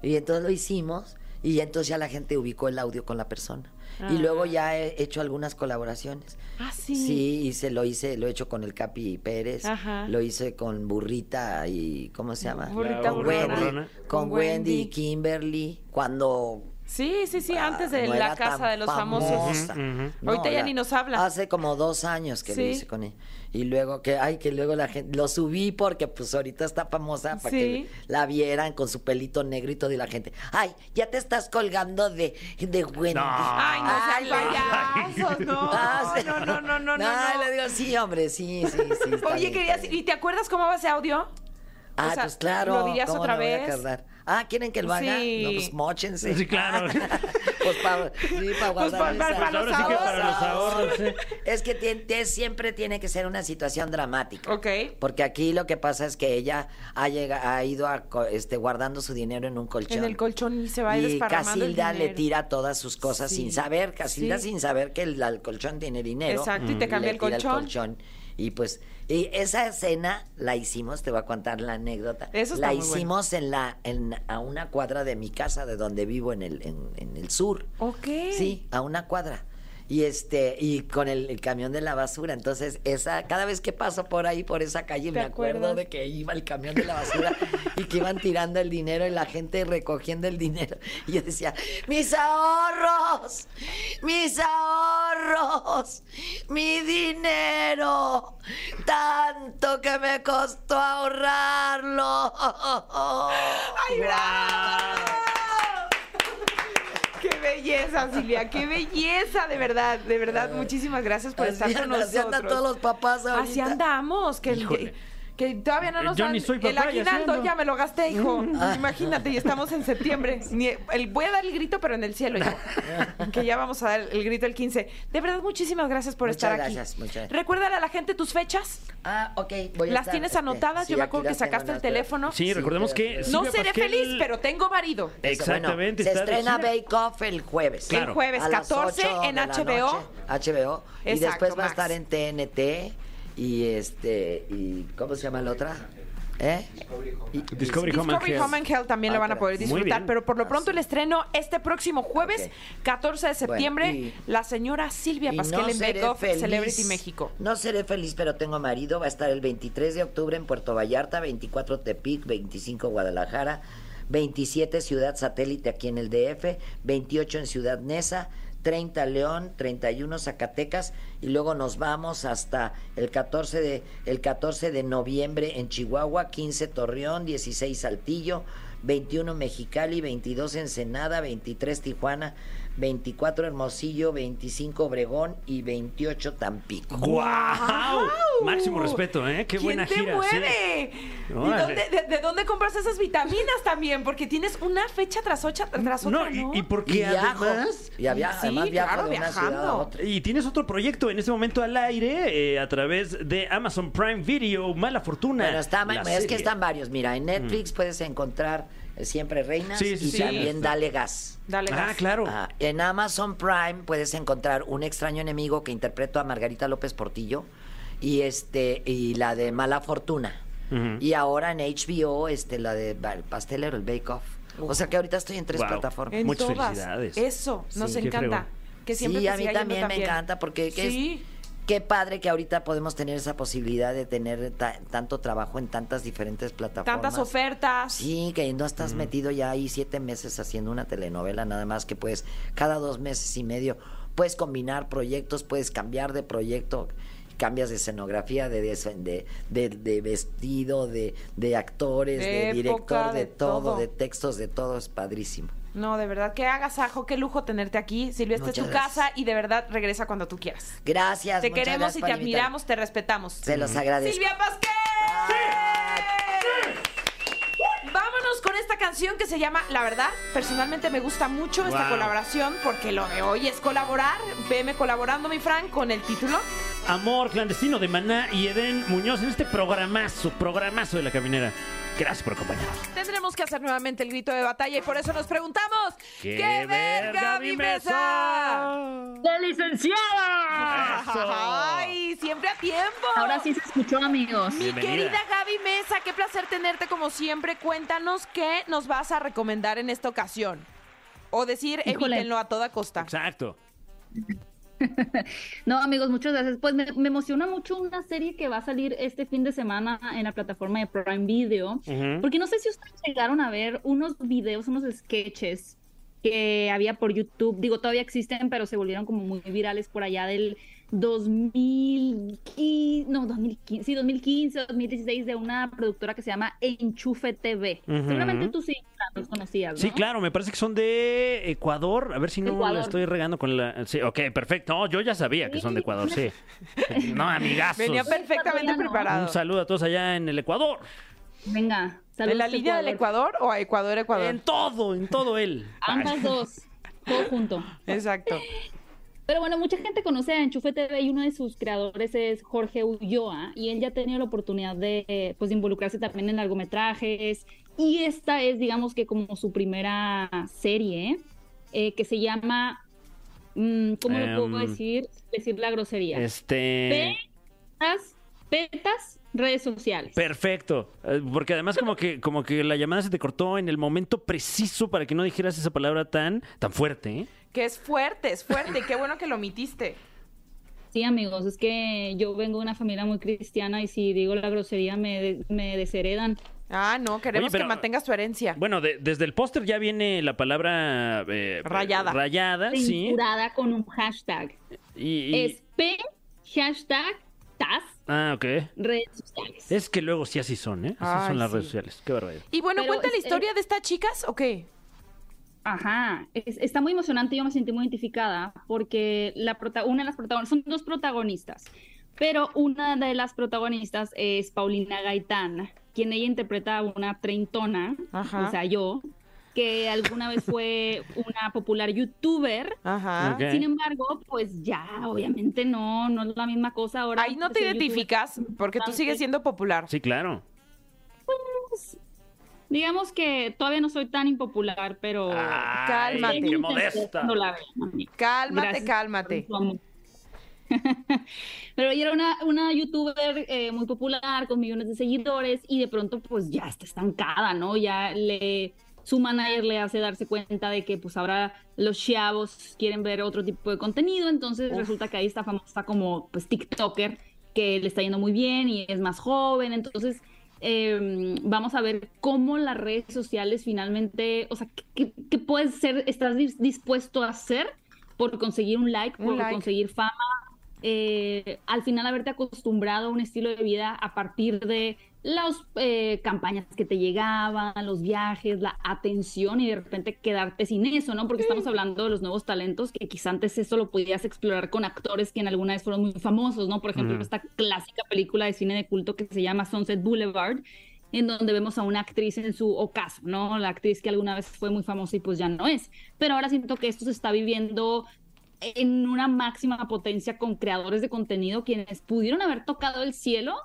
Y entonces lo hicimos y entonces ya la gente ubicó el audio con la persona. Y luego ya he hecho algunas colaboraciones. Ah, sí. Sí, hice, lo hice, lo he hecho con el Capi Pérez, Ajá. lo hice con Burrita y ¿cómo se llama? Burrita con. Wendy, Burrona. con Con Wendy. Kimberly, cuando Sí, sí, sí, antes de Ah, no la casa de los famosos. famosa. Ujú, Ahorita ya ni nos habla. Hace como dos años que lo hice con él. Y luego que, ay, que luego la gente, lo subí porque pues ahorita está famosa para Sí. que la vieran con su pelito negro y todo y la gente, ay, ya te estás colgando de, de Wendy. No. Ay, no Ay, payasos, no. Ah, sí. No, no, no, no, no. Ay, no. le digo, sí, hombre, sí, sí, sí. Oye, bien, querías. ¿y te acuerdas cómo va ese audio? Ah, O sea, pues claro. ¿lo dirías ¿cómo otra no me voy a vez? Ah, ¿quieren que lo haga? Sí. No, pues mochense. Sí, claro. pues para sí, pa Pues guardar pa- esa- para los Ahora sí que para los ahorros. sí. Es que siempre tiene que ser una situación dramática. Ok. Porque aquí lo que pasa es que ella ha, llega, ha ido a co- este, guardando su dinero en un colchón. En el colchón y se va y desparramando el Casilda le tira todas sus cosas Sí. sin saber, Casilda Sí. sin saber que el, el colchón tiene dinero. Exacto, y te cambia le el tira colchón. Y pues, y esa escena la hicimos, te voy a contar la anécdota. Eso está la muy bueno. hicimos en la, en, a una cuadra de mi casa, de donde vivo en el, en, en el sur. Ok. Sí, a una cuadra. Y este, y con el, el camión de la basura. Entonces, esa, cada vez que paso por ahí, por esa calle, ¿Te me acuerdo acuerdas? de que iba el camión de la basura y que iban tirando el dinero y la gente recogiendo el dinero. Y yo decía, mis ahorros, mis ahorros, mi dinero, tanto que me costó ahorrarlo. ¡Ay, bravo! ¡Qué belleza, Silvia! ¡Qué belleza! De verdad, de verdad. Muchísimas gracias por estar con andan- así nosotros. andan todos los papás ahorita. Así andamos. Que, que todavía no nos Yo dan ni soy el papá, ya aguinaldo. siendo. Ya me lo gasté, hijo. Imagínate, y estamos en septiembre. Ni- el- voy a dar el grito, pero en el cielo, hijo. que ya vamos a dar el grito el 15. De verdad, muchísimas gracias por Muchas estar gracias, aquí. muchas gracias. Recuérdale a la gente tus fechas. Ah, ok. voy a ¿Las estar, tienes anotadas? sí, Yo me acuerdo que sacaste el teléfono. Sí, recordemos que No Silvia seré Pasquel- feliz, pero tengo marido. Exactamente. Se estrena. Bake Off el jueves. Claro. El jueves A las 14 8 en HBO. noche, HBO. y Exacto, después va a estar en TNT. Y este. y ¿Cómo se llama la otra? ¿Eh? Y- Discovery Home and Discovery. Home and Health también Ah, lo van a poder disfrutar, pero por lo Ah, pronto sí. el estreno este próximo jueves, Ok. 14 de septiembre, y- la señora Silvia Pasquel en Bake Off feliz- Celebrity México. No seré feliz, pero tengo marido. Va a estar el 23 de octubre en Puerto Vallarta, 24 Tepic, 25 Guadalajara, 27 Ciudad Satélite aquí en el DF, 28 en Ciudad Neza, 30 León, 31 Zacatecas y luego nos vamos hasta el 14 de el 14 de noviembre en Chihuahua, 15 Torreón, 16 Saltillo, 21 Mexicali, 22 Ensenada, 23 Tijuana, 24 Hermosillo, 25 Obregón y 28 Tampico. ¡Guau! Máximo respeto, ¿eh? Qué ¿Quién buena te gira. sí. mueve? ¿Y Órale. dónde- de, de dónde compras esas vitaminas también? Porque tienes una fecha tras otra, tras No, otra, y, ¿no? y porque Y además... Y había- Sí, además viajo claro, de una ciudad a viajando. otra. Y tienes otro proyecto en este momento al aire eh, a través de Amazon Prime Video, Mala Fortuna. Bueno, está, es que están varios. Mira, en Netflix puedes encontrar Siempre Reinas Sí, sí, y sí. también Sí. Dale Gas. Dale Ah, gas. claro. Ajá. En Amazon Prime puedes encontrar Un extraño enemigo que interpreto a Margarita López Portillo y este y la de Mala Fortuna. Y ahora en HBO este la de El pastelero, el Bake Off. O sea que ahorita estoy en tres Wow. plataformas. En Muchas todas. felicidades. Eso, nos encanta. Que siempre sí, a mí también me encanta porque que es- Sí. Qué padre que ahorita podemos tener esa posibilidad de tener ta- tanto trabajo en tantas diferentes plataformas. Tantas ofertas. Sí, que no estás metido ya ahí siete meses haciendo una telenovela, nada más que puedes, cada dos meses y medio, puedes combinar proyectos, puedes cambiar de proyecto, cambias de escenografía, de, de, de- de vestido, de, de actores, De de, época, director, de, de todo, todo. de textos, de todo, es padrísimo. No, de verdad, que hagas ajo, qué lujo tenerte aquí. Silvia, esta es tu gracias. casa y de verdad regresa cuando tú quieras. Gracias. Te queremos gracias y te admiramos, te respetamos. Se los agradezco. Silvia Pasquel. Vámonos con esta canción que se llama La verdad. Personalmente me gusta mucho esta Wow. colaboración porque lo de hoy es colaborar. Veme colaborando, mi Fran, con el título. Amor clandestino de Maná y Eden Muñoz en este programazo, programazo de la caminera. Gracias por acompañarnos. Tendremos que hacer nuevamente el grito de batalla y por eso nos preguntamos: ¡Qué verga, mi mesa! ¡La licenciada! ¡Ay, siempre a tiempo! Ahora sí se escuchó, amigos. Mi Bienvenida. querida Gaby Mesa, qué placer tenerte como siempre. Cuéntanos qué nos vas a recomendar en esta ocasión. O decir, Híjole. evítenlo a toda costa. Exacto. No, amigos, muchas gracias. Pues me, me emociona mucho una serie que va a salir este fin de semana en la plataforma de Prime Video. Ujú. Porque no sé si ustedes llegaron a ver unos videos, unos sketches que había por YouTube. Digo, todavía existen, pero se volvieron como muy virales por allá del 2015, no, 2015, sí, 2015, 2016 de una productora que se llama Enchufe TV. Ujú. Seguramente tú sí los conocías, ¿no? Sí, claro, me parece que son de Ecuador. A ver si no Ecuador. la estoy regando con la. Sí, ok, perfecto. No, yo ya sabía que son de Ecuador, sí. No, amigazos. Venía perfectamente preparado. Un saludo a todos allá en el Ecuador. Venga, Saludos, ¿En la línea del Ecuador o a Ecuador, Ecuador? En todo, en todo él. Ambas dos, todo junto. Exacto. Pero bueno, mucha gente conoce a Enchufe TV y uno de sus creadores es Jorge Ulloa y él ya ha tenido la oportunidad de, pues, involucrarse también en largometrajes y esta es, digamos que como su primera serie eh, que se llama, mm, ¿cómo lo puedo Em, decir? Decir la grosería. Este. Petas, petas, redes sociales. Perfecto, Eh, porque además como que como que la llamada se te cortó en el momento preciso para que no dijeras esa palabra tan tan fuerte, ¿eh? Que es fuerte, es fuerte. y Qué bueno que lo omitiste. Sí, amigos, es que yo vengo de una familia muy cristiana y si digo la grosería me, de- me desheredan. Ah, no, queremos Oye, pero- que mantengas tu herencia. Bueno, de- desde el póster ya viene la palabra eh, Rayada. Rayada, sí. Con un hashtag. Y, y- Es P, hashtag, TAS, Ah, ok. redes sociales. Es que luego sí así son, ¿eh? Así Ay, son las sí. redes sociales. Qué barbaridad. Y bueno, Pero cuenta la es- historia de estas chicas, ¿o qué? Ajá, es- está muy emocionante, yo me sentí muy identificada porque la prota- una de las protagonistas, son dos protagonistas, pero una de las protagonistas es Paulina Gaitán, quien ella interpreta a una treintona, Ajá. o sea, yo, que alguna vez fue una popular youtuber. Ajá. Sin embargo, pues ya, obviamente no, no es la misma cosa ahora. Ahí no pues, te identificas porque tú sigues siendo popular. Sí, claro. Digamos que todavía no soy tan impopular, pero... Ay, Cálmate. qué modesta. Cálmate, Gracias cálmate. Pero ella era una, una youtuber eh, muy popular, con millones de seguidores, y de pronto pues ya está estancada, ¿no? Ya le su manager le hace darse cuenta de que pues ahora los chavos quieren ver otro tipo de contenido, entonces Uf. resulta que ahí está famosa como pues TikToker, que le está yendo muy bien y es más joven, entonces eh, vamos a ver cómo las redes sociales finalmente, o sea, qué, qué puedes ser, estás dis- dispuesto a hacer por conseguir un like, Un por like. conseguir fama, eh, al final haberte acostumbrado a un estilo de vida a partir de las eh, campañas que te llegaban, los viajes, la atención y de repente quedarte sin eso, ¿no? Porque estamos hablando de los nuevos talentos que quizá antes eso lo podías explorar con actores que en alguna vez fueron muy famosos, ¿no? Por ejemplo, esta clásica película de cine de culto que se llama Sunset Boulevard, en donde vemos a una actriz en su ocaso, ¿no? La actriz que alguna vez fue muy famosa y pues ya no es. Pero ahora siento que esto se está viviendo en una máxima potencia con creadores de contenido quienes pudieron haber tocado el cielo,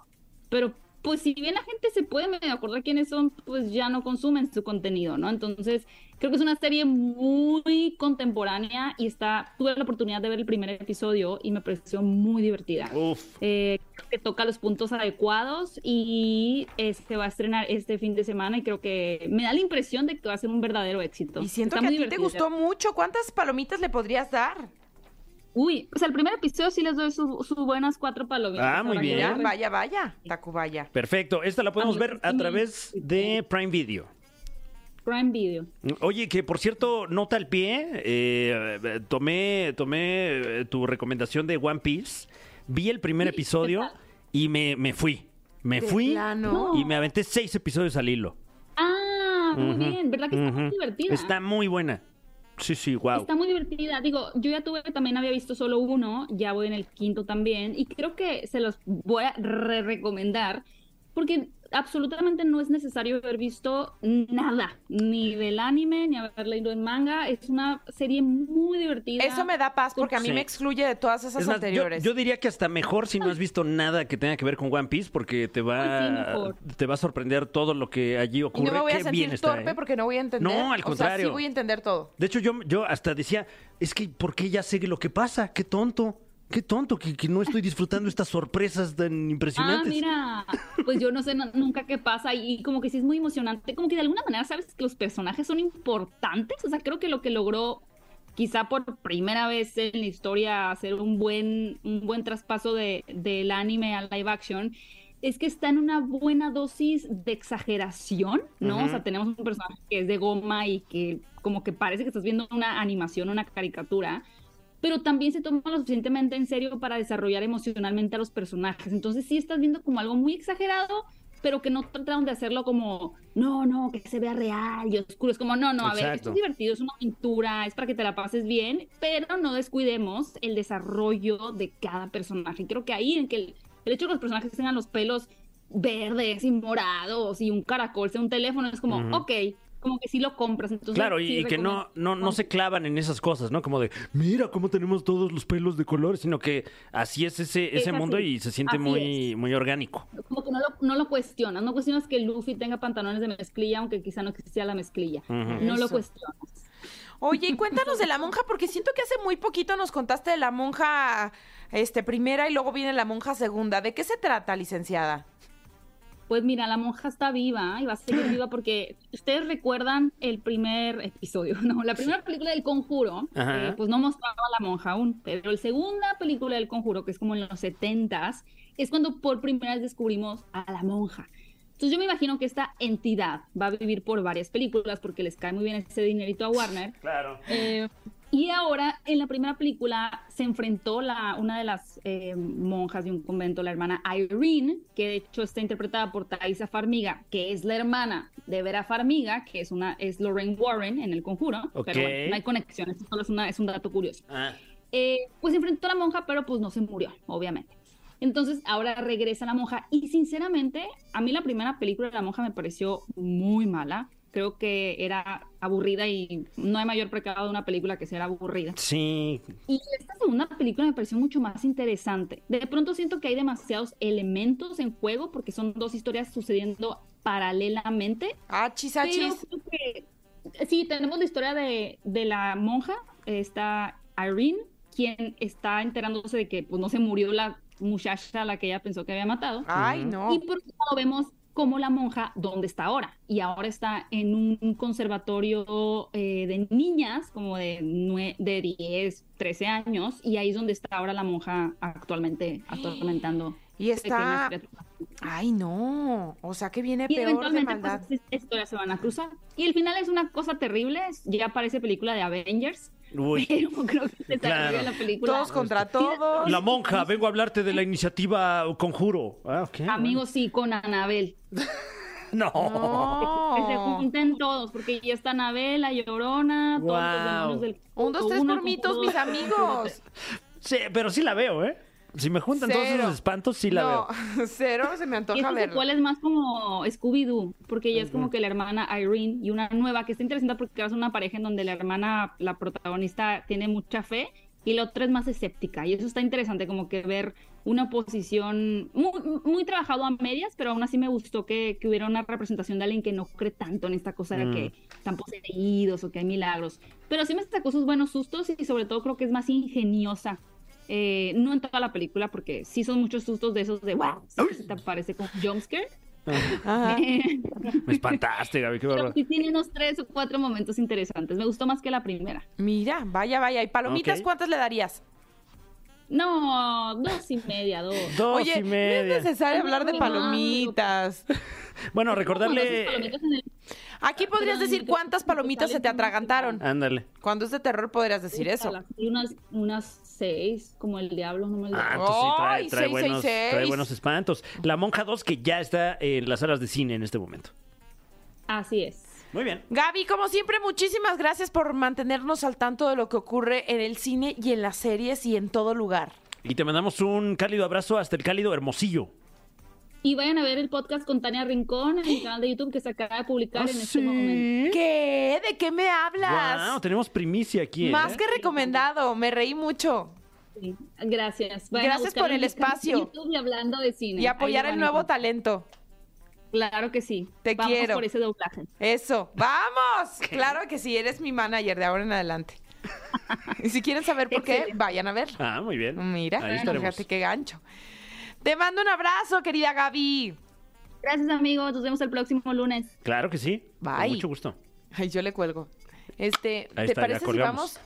pero pues si bien la gente se puede medio acordar quiénes son, pues ya no consumen su contenido, ¿no? Entonces, creo que es una serie muy contemporánea y está, tuve la oportunidad de ver el primer episodio y me pareció muy divertida. Uf. Eh, creo que toca los puntos adecuados y eh, se va a estrenar este fin de semana y creo que me da la impresión de que va a ser un verdadero éxito. Y siento Está que a ti te gustó mucho. ¿Cuántas palomitas le podrías dar? Uy, pues al primer episodio sí les doy sus buenas cuatro palomitas. Ah, muy bien. Ya, ya- vaya, vaya. Tacubaya. Perfecto. Esta la podemos Amigos, ver a sí. través de Prime Video. Prime Video. Oye, que por cierto, nota al pie, eh, tomé, tomé eh, tu recomendación de One Piece, vi el primer Sí, episodio y me, me fui. Me De fui plano. y me aventé seis episodios al hilo. Ah, muy bien. ¿Verdad que está muy divertida? Está muy buena. Sí, sí, wow. Está muy divertida. Digo, yo ya tuve, también había visto solo uno, ya voy en el quinto también, y creo que se los voy a re recomendar, porque absolutamente no es necesario haber visto nada, ni del anime, ni haber leído el manga. Es una serie muy divertida. Eso me da paz porque a mí Sí. me excluye de todas esas Es más, yo, anteriores. yo diría que hasta mejor si no has visto nada que tenga que ver con One Piece porque te sí, va, mejor. te va a sorprender todo lo que allí y ocurre. no me voy a Qué bien sentir está, torpe ¿eh? porque no voy a entender. No, al O sea, contrario. sí voy a entender todo. De hecho, yo, yo hasta decía, es que ¿por qué ya sé lo que pasa? Qué tonto, qué tonto, que, que no estoy disfrutando estas sorpresas tan Ah, impresionantes. mira, pues yo no sé nunca qué pasa y como que sí es muy emocionante, como que de alguna manera sabes que los personajes son importantes, o sea, creo que lo que logró quizá por primera vez en la historia hacer un buen, un buen traspaso de, del anime al live action es que está en una buena dosis de exageración, ¿no? O sea, tenemos un personaje que es de goma y que como que parece que estás viendo una animación, una caricatura, pero también se toma lo suficientemente en serio para desarrollar emocionalmente a los personajes. Entonces sí estás viendo como algo muy exagerado, pero que no trataron de hacerlo como, no, no, que se vea real y oscuro. Es como, no, no, a ver, Exacto. esto es divertido, es una aventura, es para que te la pases bien, pero no descuidemos el desarrollo de cada personaje. Creo que ahí en que el, el hecho de que los personajes tengan los pelos verdes y morados y un caracol sea un teléfono, es como, Ujú. ok, como que sí lo compras. Entonces, Claro, y, sí y que no, no, no se clavan en esas cosas, ¿no? Como de, mira cómo tenemos todos los pelos de colores, sino que así es ese, ese Es así, mundo y se siente así muy, muy orgánico. como que no lo, no lo cuestionas, no cuestionas que Luffy tenga pantalones de mezclilla, aunque quizá no existía la mezclilla. No lo cuestionas. Oye, y cuéntanos de la monja, porque siento que hace muy poquito nos contaste de la monja este, primera y luego viene la monja segunda. ¿De qué se trata, licenciada? Pues mira, la monja está viva y va a seguir viva porque ustedes recuerdan el primer episodio, ¿no? La primera película del Conjuro, eh, pues no mostraba a la monja aún, pero la segunda película del Conjuro, que es como en los setentas, es cuando por primera vez descubrimos a la monja. Entonces yo me imagino que esta entidad va a vivir por varias películas porque les cae muy bien ese dinerito a Warner. Claro. Eh, y ahora, en la primera película, se enfrentó la, una de las eh, monjas de un convento, la hermana Irene, que de hecho está interpretada por Thaisa Farmiga, que es la hermana de Vera Farmiga, que es, una, es Lorraine Warren en El Conjuro. Ok. Pero bueno, no hay conexión, esto solo es, una, es un dato curioso. Ah, Eh, pues enfrentó a la monja, pero pues no se murió, obviamente. Entonces ahora regresa la monja y sinceramente a mí la primera película de la monja me pareció muy mala. Creo que era aburrida y no hay mayor pecado de una película que sea aburrida. sí, Y esta segunda película me pareció mucho más interesante. De pronto siento que hay demasiados elementos en juego porque son dos historias sucediendo paralelamente Ah, chis, ah, pero chis. creo que- sí, tenemos la historia de, de la monja, está Irene, quien está enterándose de que pues, no se murió la muchacha a la que ella pensó que había matado. Ay, no. Y por otro lado vemos cómo la monja, ¿dónde está ahora? Y ahora está en un conservatorio eh, de niñas, como de, de 10, 13 años, y ahí es donde está ahora la monja actualmente atormentando. Y está... Ay, no. O sea que viene Y peor de eventualmente maldad. pues, historias se van a cruzar. Y el final es una cosa terrible, ya parece película de Avengers, uy. pero creo que se Claro. la película. Todos contra todos. La monja, vengo a hablarte de la iniciativa Conjuro. Ah, ok. Amigos, sí, con Anabel. No. Que se junten todos, porque ya está Anabel, la Llorona, todos los del... Un, dos, tres mis amigos. Sí, pero sí la veo, ¿eh? Si me juntan todos Cero. esos espantos, sí la no, veo. cero se me antoja verlo. secuela es más como Scooby-Doo, porque ella es como que la hermana Irene y una nueva que está interesante porque ser una pareja en donde la hermana, la protagonista, tiene mucha fe y la otra es más escéptica. Y eso está interesante, como que ver una posición muy, muy trabajado a medias, pero aún así me gustó que, que hubiera una representación de alguien que no cree tanto en esta cosa de que están poseídos o que hay milagros. Pero sí me sacó sus buenos sustos y sobre todo creo que es más ingeniosa. Eh, no en toda la película, porque sí son muchos sustos de esos de wow, se te aparece con jumpscare. Ajá. Me espantaste, Gaby, qué Pero sí tiene unos tres o cuatro momentos interesantes. Me gustó más que la primera. Mira, vaya, vaya. ¿Y palomitas cuántas le darías? No, dos y media, dos. Dos Oye, y no media. es necesario hablar de palomitas. Bueno, recordarle. el- Aquí podrías decir no, cuántas no, palomitas se te atragantaron. Ándale. Cuando es de terror podrías decir eso. Y unas, unas seis, como el diablo, no me lo Ah, entonces sí trae, Ay, trae seis, buenos, seis, seis. trae buenos espantos. La Monja 2, que ya está en las salas de cine en este momento. Así es. Muy bien. Gaby, como siempre, muchísimas gracias por mantenernos al tanto de lo que ocurre en el cine y en las series y en todo lugar. Y te mandamos un cálido abrazo hasta el cálido Hermosillo. Y vayan a ver el podcast con Tania Rincón en el canal de YouTube que se acaba de publicar ¿Ah, en este sí? momento. ¿Qué? ¿De qué me hablas? Wow, tenemos primicia aquí. ¿eh? Más que recomendado, me reí mucho. Sí, Gracias. Vayan Gracias por el espacio. YouTube y hablando de cine. Y apoyar el nuevo talento. Claro que sí. Te Vamos quiero. por ese doblaje. Eso, vamos. Claro que sí, eres mi manager de ahora en adelante. y si quieren saber por qué, vayan a ver. Ah, muy bien. Mira, Ahí fíjate qué gancho. Te mando un abrazo, querida Gaby. Gracias, amigos. Nos vemos el próximo lunes. Claro que sí. Con Bye. mucho gusto. Ay, yo le cuelgo. Este, Ahí ¿te está, parece si vamos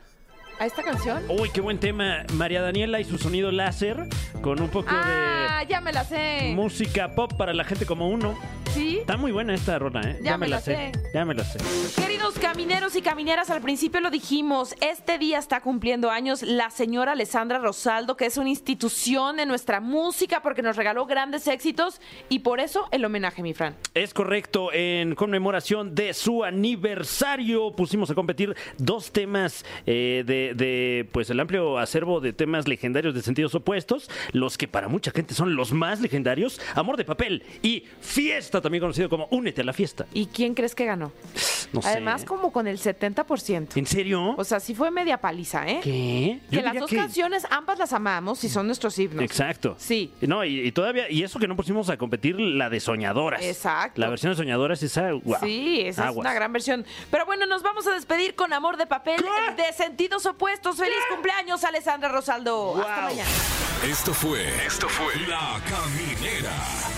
a esta canción? Uy, qué buen tema. María Daniela y su sonido láser con un poco Ah, ya me la de sé. música pop para la gente como uno. ¿Sí? Está muy buena esta rola, ¿eh? Ya me la sé. Ya me la sé. Queridos camineros y camineras, al principio lo dijimos, este día está cumpliendo años la señora Alessandra Rosaldo, que es una institución en nuestra música porque nos regaló grandes éxitos y por eso el homenaje, mi Fran. Es correcto, en conmemoración de su aniversario pusimos a competir dos temas eh, de, de, pues el amplio acervo de temas legendarios de sentidos opuestos, los que para mucha gente son los más legendarios, Amor de Papel y Fiesta, también conocido como Únete a la Fiesta. ¿Y quién crees que ganó? No sé. Además, como con el 70%. ¿En serio? O sea, sí fue media paliza, ¿eh? ¿Qué? Que Yo las diría dos que- canciones, ambas las amamos y son nuestros himnos. Exacto. Sí. No, y, y todavía, y eso que no pusimos a competir la de Soñadoras. Exacto. La versión de Soñadoras, esa, wow. Sí, esa es Aguas. una gran versión. Pero bueno, nos vamos a despedir con Amor de Papel de sentidos opuestos. ¡Feliz cumpleaños, Alessandra Rosaldo! Hasta mañana. Esto fue. Esto fue. La Caminera.